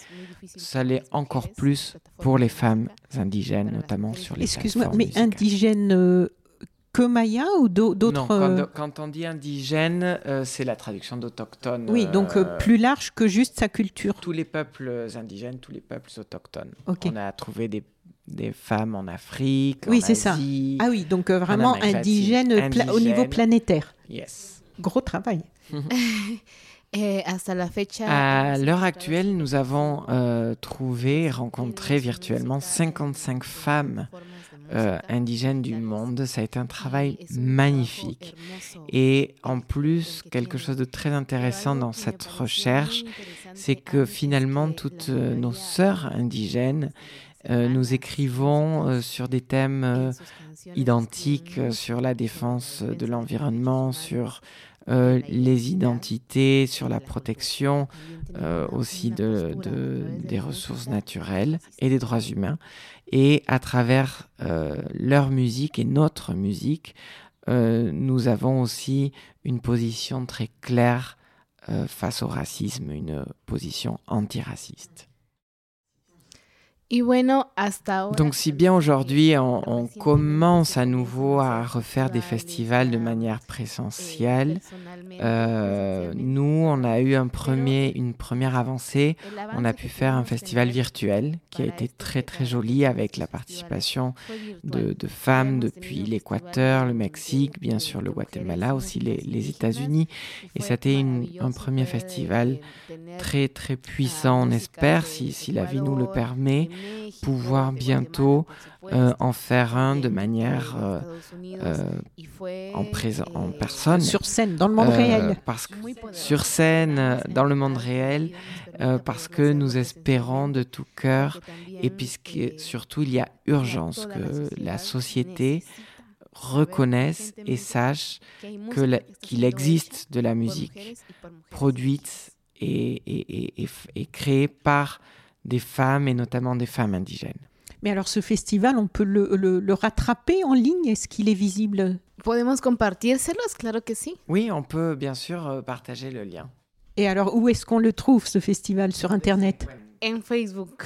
Ça l'est encore plus pour les femmes indigènes, notamment sur les Excuse-moi, mais indigènes euh, que Maya ou d'autres Non, quand, euh, quand, on dit indigène, euh, c'est la traduction d'autochtone. Oui, donc euh, plus large que juste sa culture. Tous les peuples indigènes, tous les peuples autochtones. Okay. On a trouvé des des femmes en Afrique, oui, c'est ça. Ah oui, donc vraiment indigène, indigène, au niveau planétaire. Yes. Gros travail. À l'heure actuelle, nous avons euh, trouvé, rencontré virtuellement 55 femmes euh, indigènes du monde. Ça a été un travail magnifique. Et en plus, quelque chose de très intéressant dans cette recherche, c'est que finalement, toutes euh, nos sœurs indigènes, euh, nous écrivons euh, sur des thèmes euh, identiques, sur la défense de l'environnement, sur euh, les identités, sur la protection euh, aussi de, de, des ressources naturelles et des droits humains. Et à travers euh, leur musique et notre musique, nous avons aussi une position très claire face au racisme, une position antiraciste. Donc si bien aujourd'hui on, commence à nouveau à refaire des festivals de manière présentielle, euh, nous on a eu une première avancée. On a pu faire un festival virtuel qui a été très très joli avec la participation de, femmes depuis l'Équateur, le Mexique, bien sûr le Guatemala, aussi les, États-Unis. Et c'était un premier festival très très puissant, on espère, si la vie nous le permet pouvoir bientôt euh, en faire un de manière euh, euh, en, personne. Sur scène, dans le monde réel. Parce que, sur scène, dans le monde réel, parce que nous espérons de tout cœur, et puisque surtout il y a urgence que la société reconnaisse et sache qu'il existe de la musique produite et, et, et, et créée par des femmes et notamment des femmes indigènes. Mais alors ce festival, on peut le, le, le rattraper en ligne? Est-ce qu'il est visible? Podemos compartírselos, claro que sí. Oui, on peut bien sûr euh, partager le lien. Et alors où est-ce qu'on le trouve ce festival sur internet? En Facebook.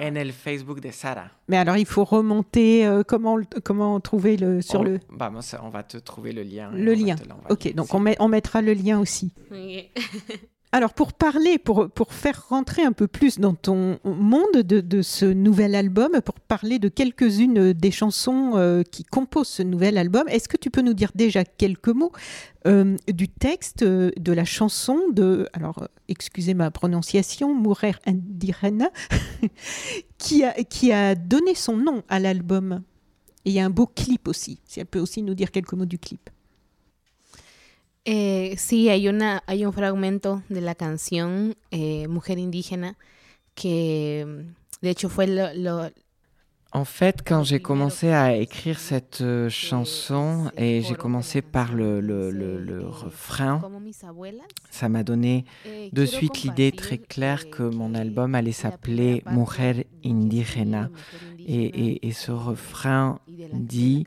En el Facebook de Sara. Mais alors il faut remonter euh, comment comment trouver le sur on, le Vamos, on va te trouver le lien. Le lien. Ok, donc on, met, on mettra le lien aussi. Oui. Alors pour parler, pour, faire rentrer un peu plus dans ton monde de, ce nouvel album, pour parler de quelques-unes des chansons euh, qui composent ce nouvel album, est-ce que tu peux nous dire déjà quelques mots euh, du texte euh, de la chanson de, alors excusez ma prononciation, Mourer Indirena, qui, a, qui a donné son nom à l'album Et il y a un beau clip aussi, si elle peut aussi nous dire quelques mots du clip. Eh, sí, hay, una, hay un fragmento de la canción eh, Mujer Indígena que de hecho fue lo, lo, En fait, quand j'ai commencé à écrire cette euh, chanson et j'ai commencé par le, le, le, le refrain, ça m'a donné de suite l'idée très claire que mon album allait s'appeler Mujer Indígena. Et, et, et, ce refrain dit...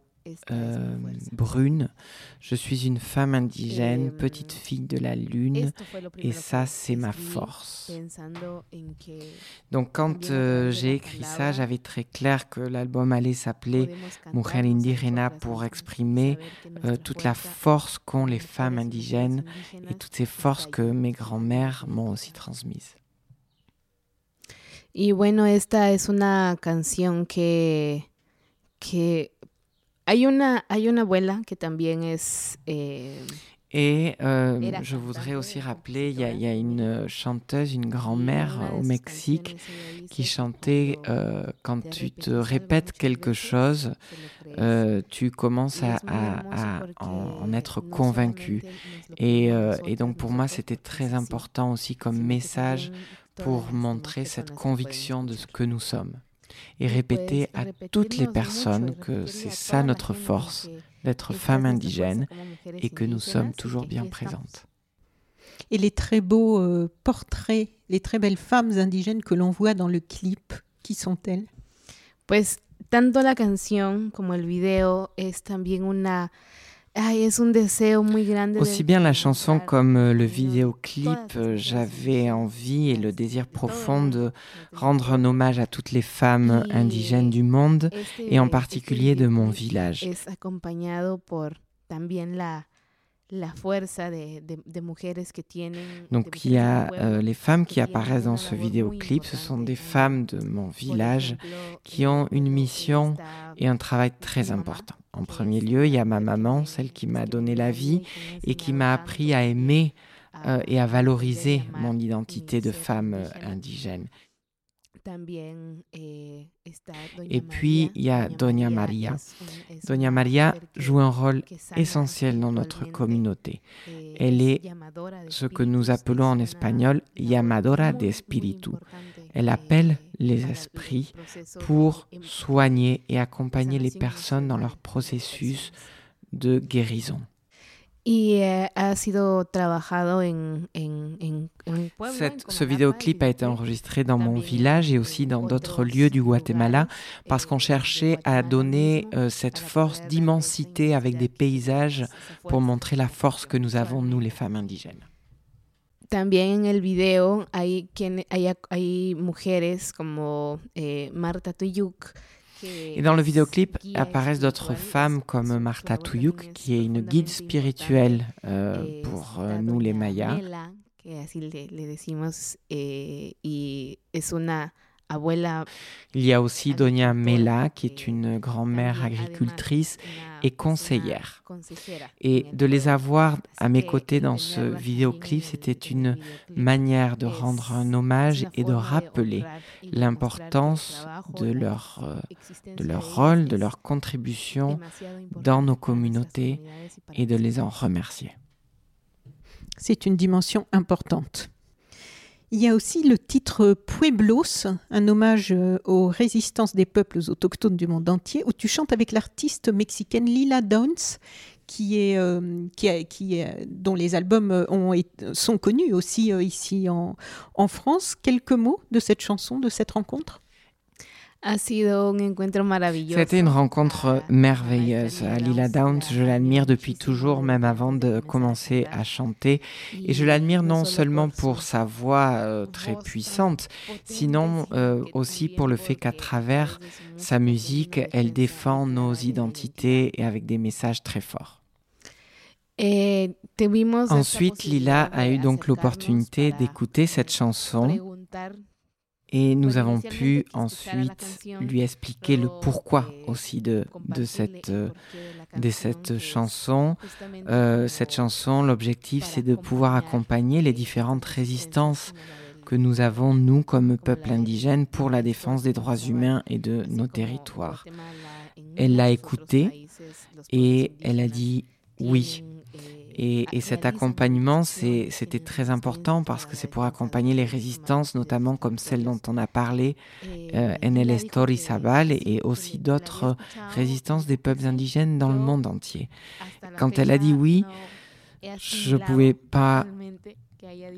euh, brune. Je suis une femme indigène, petite fille de la lune, et ça, c'est ma force. Donc, quand euh, j'ai écrit ça, j'avais très clair que l'album allait s'appeler Mujer Indigena pour exprimer euh, toute la force qu'ont les femmes indigènes et toutes ces forces que mes grands-mères m'ont aussi transmises. Y bueno, esta es una canción que, que Hay una, hay una abuela que también es... Eh, et euh, je voudrais aussi rappeler, il y, a, y, a une chanteuse, une grand-mère au Mexique qui chantait euh, quand tu te répètes quelque chose, euh, tu commences à, à, à en, en, être convaincu. Et, et donc pour moi, c'était très important aussi comme message pour montrer cette conviction de ce que nous sommes et répéter à toutes les personnes que c'est ça notre force, d'être femme indigène et que nous sommes toujours bien présentes. Et les très beaux euh, portraits, les très belles femmes indigènes que l'on voit dans le clip, qui sont-elles? Pues tanto la canción como el video es también una Aussi bien la chanson comme euh, le vidéoclip, euh, j'avais envie et le désir profond de rendre un hommage à toutes les femmes indigènes du monde et en particulier de mon village. Donc il y a euh, les femmes qui apparaissent dans ce vidéoclip, ce sont des femmes de mon village qui ont une mission et un travail très important. En premier lieu, il y a ma maman, celle qui m'a donné la vie et qui m'a appris à aimer euh, et à valoriser mon identité de femme indigène. Eh, Et puis, il y a Doña Maria. Doña Maria joue un rôle essentiel dans notre communauté. Eh, Elle est ce que nous appelons en espagnol llamadora de espíritu. Elle appelle les esprits pour soigner et accompagner les personnes dans leur processus de guérison. Y eh, ha sido trabajado en, en, en, en pueblo, Cette, ce vidéoclip a été enregistré dans mon village et aussi dans d'autres lieux du Guatemala parce qu'on cherchait à donner euh, cette force d'immensité avec des paysages pour montrer la force que nous avons, nous, les femmes indigènes. También en el video hay, quien, hay, hay mujeres como eh, Marta Tuyuk, Et dans le vidéoclip apparaissent d'autres femmes comme Martha Tuyuk, qui est une guide spirituelle euh, pour euh, nous les Mayas. Il y a aussi Doña Mela, qui est une grand-mère agricultrice et conseillère. Et de les avoir à mes côtés dans ce vidéoclip, c'était une manière de rendre un hommage et de rappeler l'importance de leur, euh, de leur rôle, de leur contribution dans nos communautés et de les en remercier. C'est une dimension importante. Il y a aussi le titre Pueblos, un hommage euh, aux résistances des peuples autochtones du monde entier, où tu chantes avec l'artiste mexicaine Lila Downs, qui est, euh, dont les albums euh, ont, sont connus aussi ici en France. Quelques mots de cette chanson, de cette rencontre? C'était une rencontre merveilleuse. Lila Downs, je l'admire depuis toujours, même avant de commencer à chanter. Et je l'admire non seulement pour sa voix euh, très puissante, sinon euh, aussi pour le fait qu'à travers sa musique, elle défend nos identités et avec des messages très forts. Ensuite, Lila a eu donc l'opportunité d'écouter cette chanson Et nous avons pu ensuite lui expliquer le pourquoi aussi de, de, cette, de cette chanson. Euh, cette chanson, l'objectif, c'est de pouvoir accompagner les différentes résistances que nous avons, nous, comme peuple indigène, pour la défense des droits humains et de nos territoires. Elle l'a écouté et elle a dit oui. Et, cet accompagnement, c'était très important parce que c'est pour accompagner les résistances, notamment comme celle dont on a parlé, euh, NL Story Sabal, et aussi d'autres résistances des peuples indigènes dans le monde entier. Quand elle a dit oui, je ne pouvais pas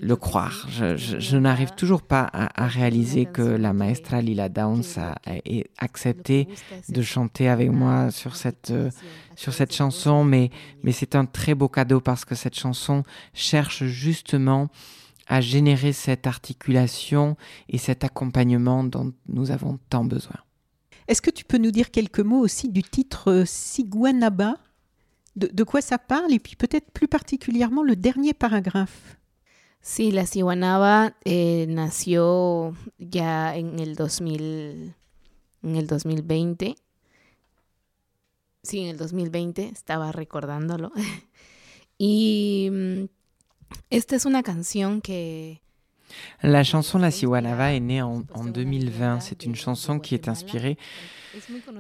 le croire. Je, n'arrive toujours pas à, réaliser que la maestra Lila Downs a, accepté de chanter avec moi sur cette, euh, sur cette chanson, mais, mais c'est un très beau cadeau parce que cette chanson cherche justement à générer cette articulation et cet accompagnement dont nous avons tant besoin. Est-ce que tu peux nous dire quelques mots aussi du titre euh, Siguanaba de, de quoi ça parle? Et puis peut-être plus particulièrement le dernier paragraphe Sí, la Siwanaba eh, nació ya en el 2000, en el 2020. Sí, en el 2020, estaba recordándolo. y mm, esta es una canción que La chanson La Siwanaba est née en, en 2020. C'est une chanson qui est inspirée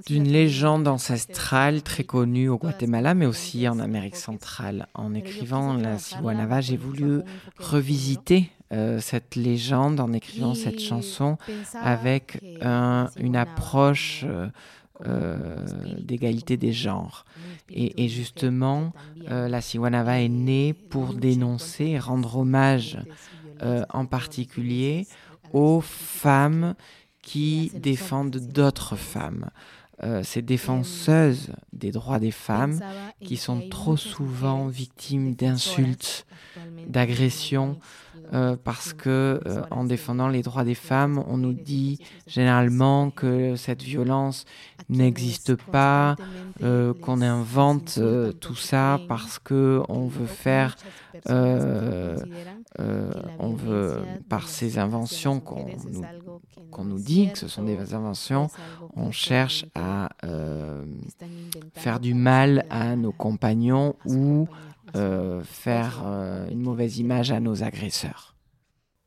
d'une légende ancestrale très connue au Guatemala, mais aussi en Amérique centrale. En écrivant La Siwanaba, j'ai voulu revisiter euh, cette légende en écrivant cette chanson avec une approche euh, euh, d'égalité des genres. Et, justement, la Siwanava est née pour dénoncer et rendre hommage en particulier aux femmes qui défendent d'autres femmes. Euh, ces défenseuses des droits des femmes qui sont trop souvent victimes d'insultes, d'agressions, euh, parce que euh, en défendant les droits des femmes, on nous dit généralement que cette violence n'existe pas, qu'on invente tout ça parce que on veut faire, on veut par ces inventions qu'on nous nous dit que ce sont des inventions, on cherche à euh, faire du mal à nos compagnons ou euh, faire euh, une mauvaise image à nos agresseurs.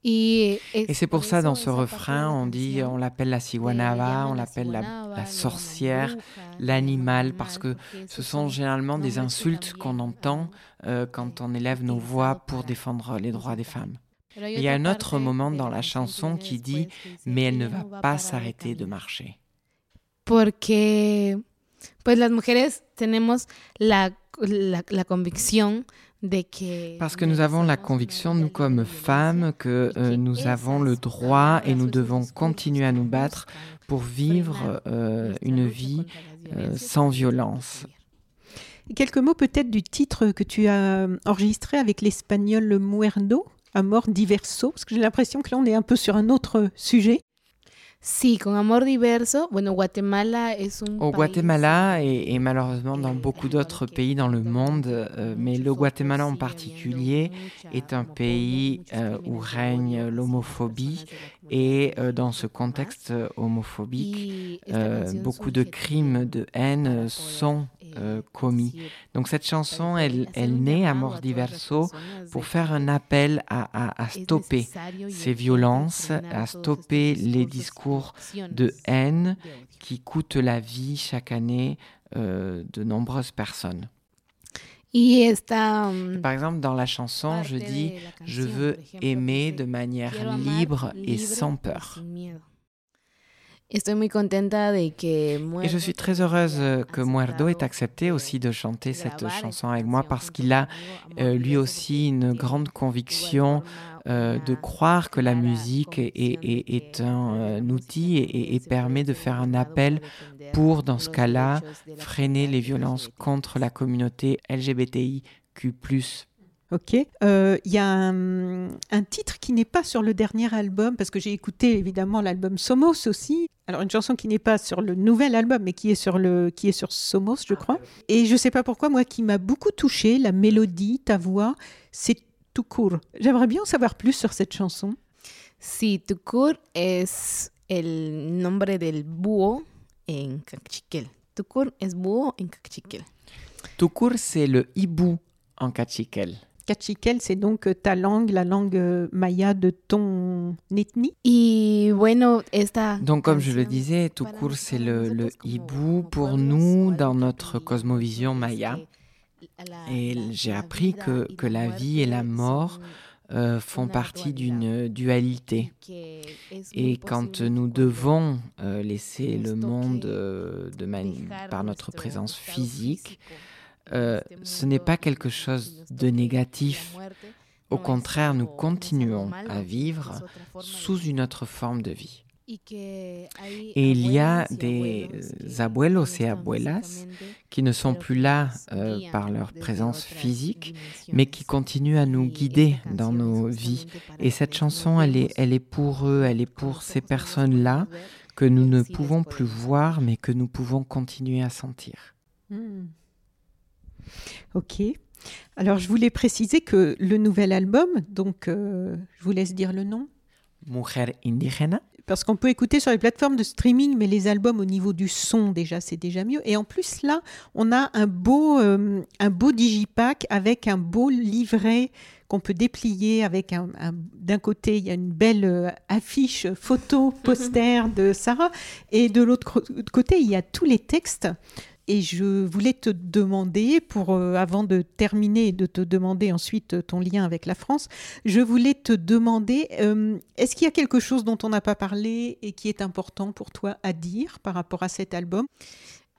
Et, c'est pour ça, dans ce refrain, on dit, on l'appelle la Siwanava, on l'appelle la, sorcière, l'animal, parce que ce sont généralement des insultes qu'on entend quand on élève nos voix pour défendre les droits des femmes. Il y a un autre moment dans la chanson qui dit Mais elle ne va pas s'arrêter de marcher. Porque pues las mujeres tenemos la, la, la convicción de que Parce que nous avons la conviction, nous comme femmes, que euh, nous avons le droit et nous devons continuer à nous battre pour vivre euh, une vie euh, sans violence. Quelques mots peut-être du titre que tu as enregistré avec l'espagnol Muerdo Amor Diverso Parce que j'ai l'impression que là, on est un peu sur un autre sujet. Sí, con Amor Diverso, bueno, Guatemala es un Au Guatemala et, et, malheureusement dans beaucoup d'autres pays dans le monde, euh, mais le Guatemala en particulier est un pays euh, où règne l'homophobie et euh, dans ce contexte homophobique, beaucoup de crimes de haine sont euh, commis. Donc cette chanson, elle, elle naît à Mort Diverso pour faire un appel à, à, stopper ces violences, à stopper les discours de haine qui coûtent la vie chaque année euh, de nombreuses personnes. Um, Par exemple, dans la chanson, je dis Je veux aimer de manière libre et sans peur. Et je suis très heureuse que Muerdo ait accepté aussi de chanter cette chanson avec moi parce qu'il a euh, lui aussi une grande conviction euh, de croire que la musique est, est, un, euh, outil et, et, permet de faire un appel pour, dans ce cas-là, freiner les violences contre la communauté LGBTIQ. Ok. Il euh, y a un, titre qui n'est pas sur le dernier album, parce que j'ai écouté évidemment l'album Somos aussi. Alors une chanson qui n'est pas sur le nouvel album, mais qui est sur, le, qui est sur Somos, je crois. Et je ne sais pas pourquoi, moi, qui m'a beaucoup touché, la mélodie, ta voix, c'est tout court. J'aimerais bien en savoir plus sur cette chanson. Sí, Tukur es el nombre del búho en cachiquel. Tukur es búho en cachiquel. Tukur, c'est le hibou en cachiquel. Cachiquel, c'est donc ta langue, la langue maya de ton ethnie? Y bueno, esta Donc, comme je le disais, Tukur, c'est le, le hibou pour nous dans notre cosmovision maya. Et j'ai appris que, que la vie et la mort euh, font partie d'une dualité. Et quand nous devons euh, laisser le monde euh, de par notre présence physique, euh, ce n'est pas quelque chose de négatif. Au contraire, nous continuons à vivre sous une autre forme de vie. Et il y a des abuelos et abuelas qui ne sont plus là euh, par leur présence physique, mais qui continuent à nous guider dans nos vies. Et cette chanson, elle est, elle est pour eux, elle est pour ces personnes-là que nous ne pouvons plus voir, mais que nous pouvons continuer à sentir. Hmm. Ok. Alors, je voulais préciser que le nouvel album, donc euh, je vous laisse dire le nom. Mujer Indigena parce qu'on peut écouter sur les plateformes de streaming, mais les albums au niveau du son déjà, c'est déjà mieux. Et en plus là, on a un beau, euh, un beau digipack avec un beau livret qu'on peut déplier avec un, d'un côté il y a une belle euh, affiche photo poster de Sarah et de l'autre côté il y a tous les textes et je voulais te demander, pour euh, avant de terminer de te demander ensuite euh, ton lien avec la France, je voulais te demander, euh, est-ce qu'il y a quelque chose dont on n'a pas parlé et qui est important pour toi à dire par rapport à cet album?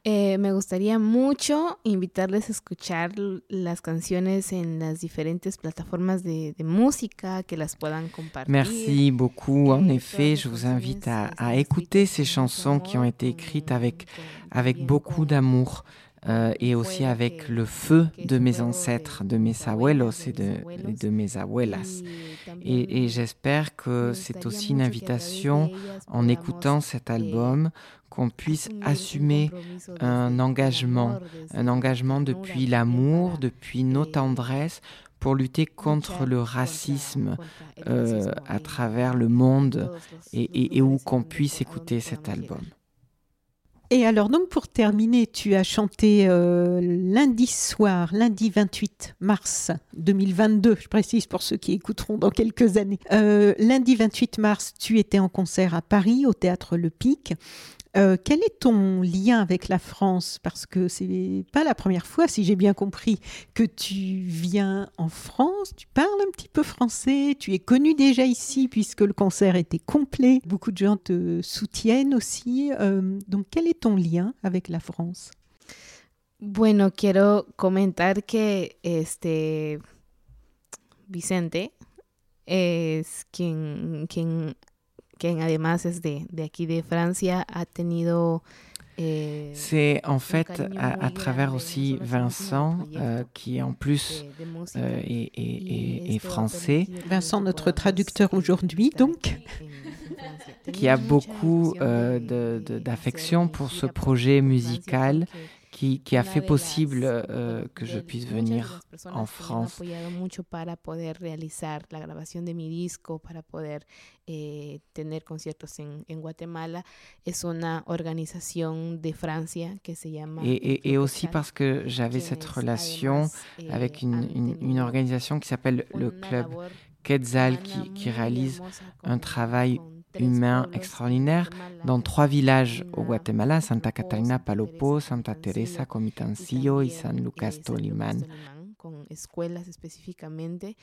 Eh, me gustaría mucho invitarles a escuchar las canciones en las diferentes plataformas de, de música, que las puedan compartir. Merci beaucoup. En effet, je vous invite à, à écouter ces chansons qui ont été écrites avec, avec beaucoup d'amour. Euh, et aussi avec le feu de mes ancêtres, de mes abuelos et de, de mes abuelas. Et, et j'espère que c'est aussi une invitation, en écoutant cet album, qu'on puisse assumer un engagement, un engagement depuis l'amour, depuis nos tendresses, pour lutter contre le racisme euh, à travers le monde et, et, et où qu'on puisse écouter cet album. Et alors donc pour terminer, tu as chanté euh, lundi soir, lundi 28 mars 2022, je précise pour ceux qui écouteront dans quelques années. Euh, lundi 28 mars, tu étais en concert à Paris au théâtre Le Pic. Euh, quel est ton lien avec la France? Parce que c'est pas la première fois, si j'ai bien compris, que tu viens en France. Tu parles un petit peu français. Tu es connu déjà ici puisque le concert était complet. Beaucoup de gens te soutiennent aussi. Euh, donc, quel est ton lien avec la France? Bueno, quiero comentar que este Vicente es quien, quien qui además es de, de aquí de Francia, ha tenido eh, c'est en fait à, à, travers aussi Vincent, euh, qui en plus euh, est, est, est, français. Vincent, notre traducteur aujourd'hui, donc. qui a beaucoup euh, d'affection pour ce projet musical qui, qui a fait possible euh, que je puisse venir en France. eh, tener conciertos en, en, Guatemala. Es una organización de Francia que se llama... Et, et, et aussi parce que j'avais cette relation eh, avec une, une, une organisation qui s'appelle le Club Quetzal, qui, qui réalise un travail humain extraordinaire dans trois villages au Guatemala, Santa Catarina, Palopo, Santa Teresa, Comitancillo y San Lucas Tolimán. con escuelas específicamente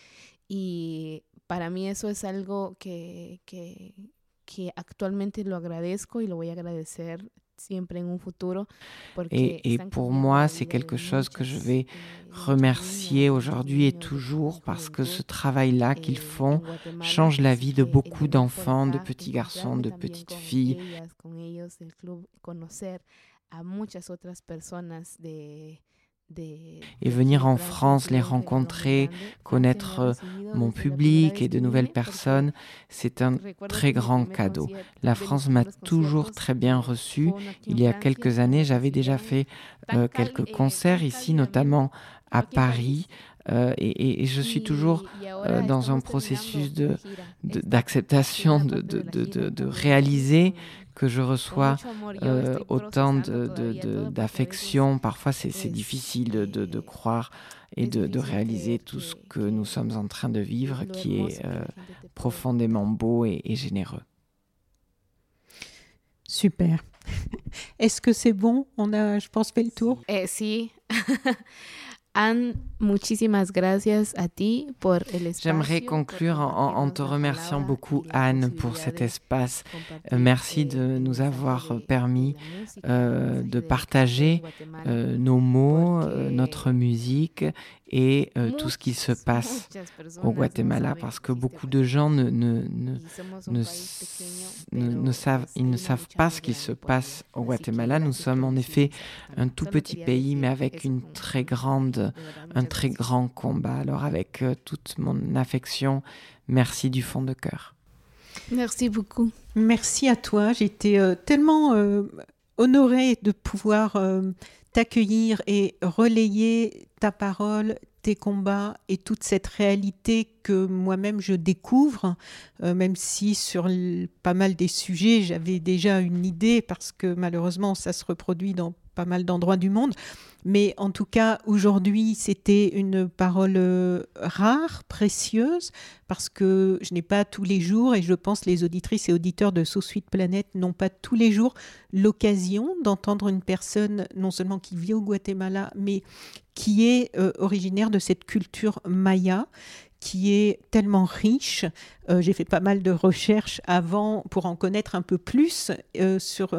y para mí eso es algo que, que, que actualmente lo agradezco y lo voy a agradecer Et, et pour moi, c'est quelque chose que je vais remercier aujourd'hui et toujours parce que ce travail-là qu'ils font change la vie de beaucoup d'enfants, de petits garçons, de petites filles. Et venir en France, les rencontrer, connaître euh, mon public et de nouvelles personnes, c'est un très grand cadeau. La France m'a toujours très bien reçu. Il y a quelques années, j'avais déjà fait euh, quelques concerts ici, notamment à Paris, et, je suis toujours dans un processus d'acceptation, de, de, de, de, réaliser que je reçois autant d'affection. Parfois, c'est difficile de, croire et de, réaliser tout ce que nous sommes en train de vivre, qui est profondément beau et, et généreux. Super. Est-ce que c'est bon? On a, je pense, fait le tour. Eh, si. Anne, muchísimas gracias a ti por el espacio. J'aimerais conclure en, en, te remerciant beaucoup, Anne, pour cet espace. Euh, merci de nous avoir permis euh, de partager euh, nos mots, euh, notre musique et euh, tout ce qui se passe au Guatemala, parce que beaucoup de gens ne, ne, ne, ne, savent, ils ne savent pas ce qui se passe au Guatemala. Nous sommes en effet un tout petit pays, mais avec une très grande, un très grand combat. Alors avec euh, toute mon affection, merci du fond de cœur. Merci beaucoup. Merci à toi. J'étais euh, tellement honorée de pouvoir t'accueillir et relayer ta parole, tes combats et toute cette réalité que moi-même je découvre, euh, même si sur pas mal des sujets j'avais déjà une idée parce que malheureusement ça se reproduit dans pas mal d'endroits du monde. Mais en tout cas, aujourd'hui, c'était une parole euh, rare, précieuse, parce que je n'ai pas tous les jours, et je pense les auditrices et auditeurs de Sous Suite Planète n'ont pas tous les jours l'occasion d'entendre une personne non seulement qui vit au Guatemala, mais qui est euh, originaire de cette culture maya qui est tellement riche. Euh, j'ai fait pas mal de recherches avant pour en connaître un peu plus sur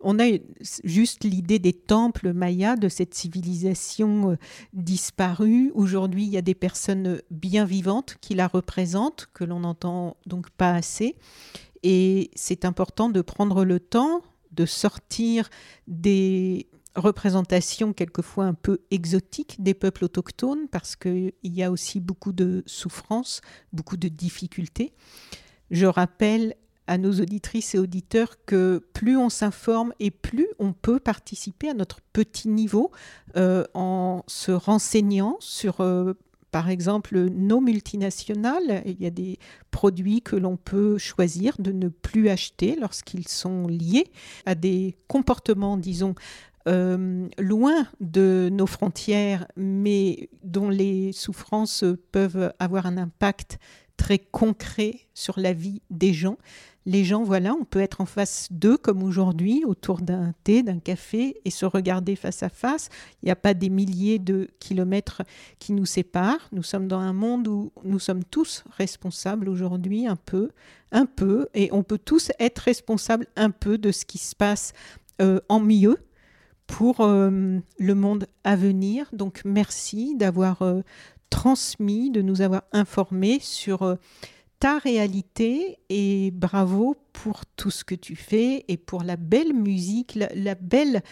on a juste l'idée des temples mayas, de cette civilisation euh, disparue. Aujourd'hui, il y a des personnes bien vivantes qui la représentent, que l'on n'entend donc pas assez. Et c'est important de prendre le temps de sortir des représentations quelquefois un peu exotiques des peuples autochtones, parce qu'il y a aussi beaucoup de souffrances, beaucoup de difficultés. Je rappelle à nos auditrices et auditeurs que plus on s'informe et plus on peut participer à notre petit niveau euh, en se renseignant sur, euh, par exemple, nos multinationales. Il y a des produits que l'on peut choisir de ne plus acheter lorsqu'ils sont liés à des comportements, disons, euh, loin de nos frontières, mais dont les souffrances peuvent avoir un impact très concret sur la vie des gens les gens, voilà, on peut être en face d'eux comme aujourd'hui, autour d'un thé, d'un café, et se regarder face à face. Il n'y a pas des milliers de kilomètres qui nous séparent. Nous sommes dans un monde où nous sommes tous responsables aujourd'hui, un peu, un peu, et on peut tous être responsables un peu de ce qui se passe euh, en mieux pour euh, le monde à venir. Donc merci d'avoir euh, transmis, de nous avoir informés sur ta réalité et bravo pour tout ce que tu fais et pour la belle musique, la, belle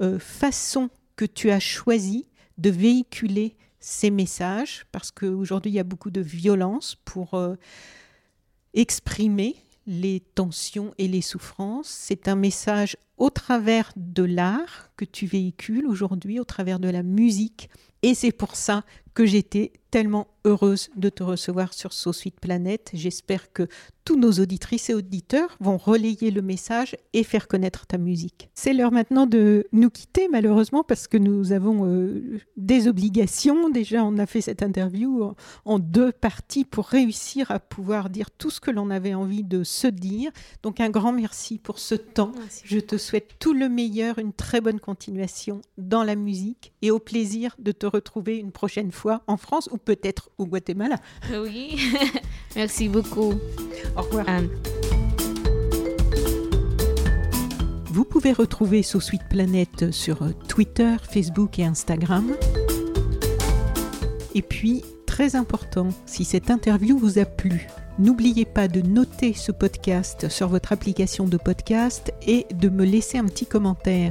euh, façon que tu as choisi de véhiculer ces messages parce qu'aujourd'hui il y a beaucoup de violence pour euh, exprimer les tensions et les souffrances. C'est un message au travers de l'art que tu véhicules aujourd'hui, au travers de la musique. Et c'est pour ça que j'étais tellement heureuse de te recevoir sur Suite Planète. J'espère que tous nos auditrices et auditeurs vont relayer le message et faire connaître ta musique. C'est l'heure maintenant de nous quitter malheureusement parce que nous avons euh, des obligations. Déjà, on a fait cette interview en, deux parties pour réussir à pouvoir dire tout ce que l'on avait envie de se dire. Donc un grand merci pour ce temps. Je te souhaite tout le meilleur, une très bonne continuation dans la musique et au plaisir de te retrouver une prochaine fois en France ou peut-être au Guatemala. Oui, merci beaucoup. Au revoir. Anne. Vous pouvez retrouver Sous Suite Planète sur Twitter, Facebook et Instagram. Et puis, très important, si cette interview vous a plu, n'oubliez pas de noter ce podcast sur votre application de podcast et de me laisser un petit commentaire.